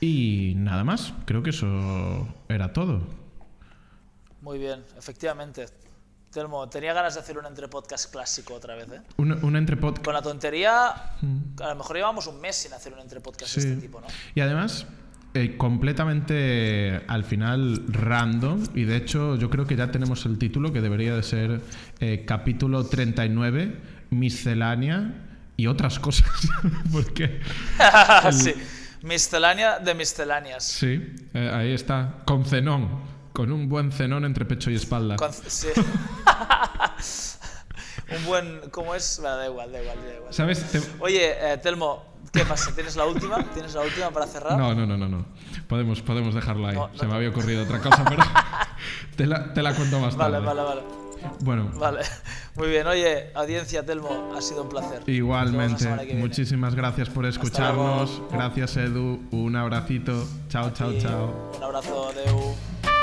Y nada más, creo que eso era todo. Muy bien, efectivamente. Telmo, tenía ganas de hacer un entrepodcast clásico otra vez, ¿eh? Un, un entrepodcast. Con la tontería, mm. a lo mejor llevamos un mes sin hacer un entrepodcast sí. de este tipo, ¿no? Y además, eh, completamente al final random, y de hecho yo creo que ya tenemos el título que debería de ser eh, capítulo 39, miscelánea y otras cosas. (laughs) Porque. (laughs) el... sí, miscelánea de misceláneas. Sí, eh, ahí está, con Zenón. Con un buen cenón entre pecho y espalda. Con- sí. (laughs) un buen... ¿Cómo es? Da igual, da igual, da igual. ¿Sabes? Te- Oye, Telmo, ¿qué pasa? ¿Tienes la última? ¿Tienes la última para cerrar? No, no, no, no, no. Podemos, podemos dejarlo ahí. No, no, Se me había ocurrido otra cosa, pero (laughs) te la, te la cuento más tarde. Vale, vale, vale. Bueno, Vale. Muy bien. Oye, audiencia, Telmo, ha sido un placer. Igualmente. Muchísimas gracias por escucharnos. Gracias, Edu. Un abracito. Chao, chao, chao. Un abrazo, Deu.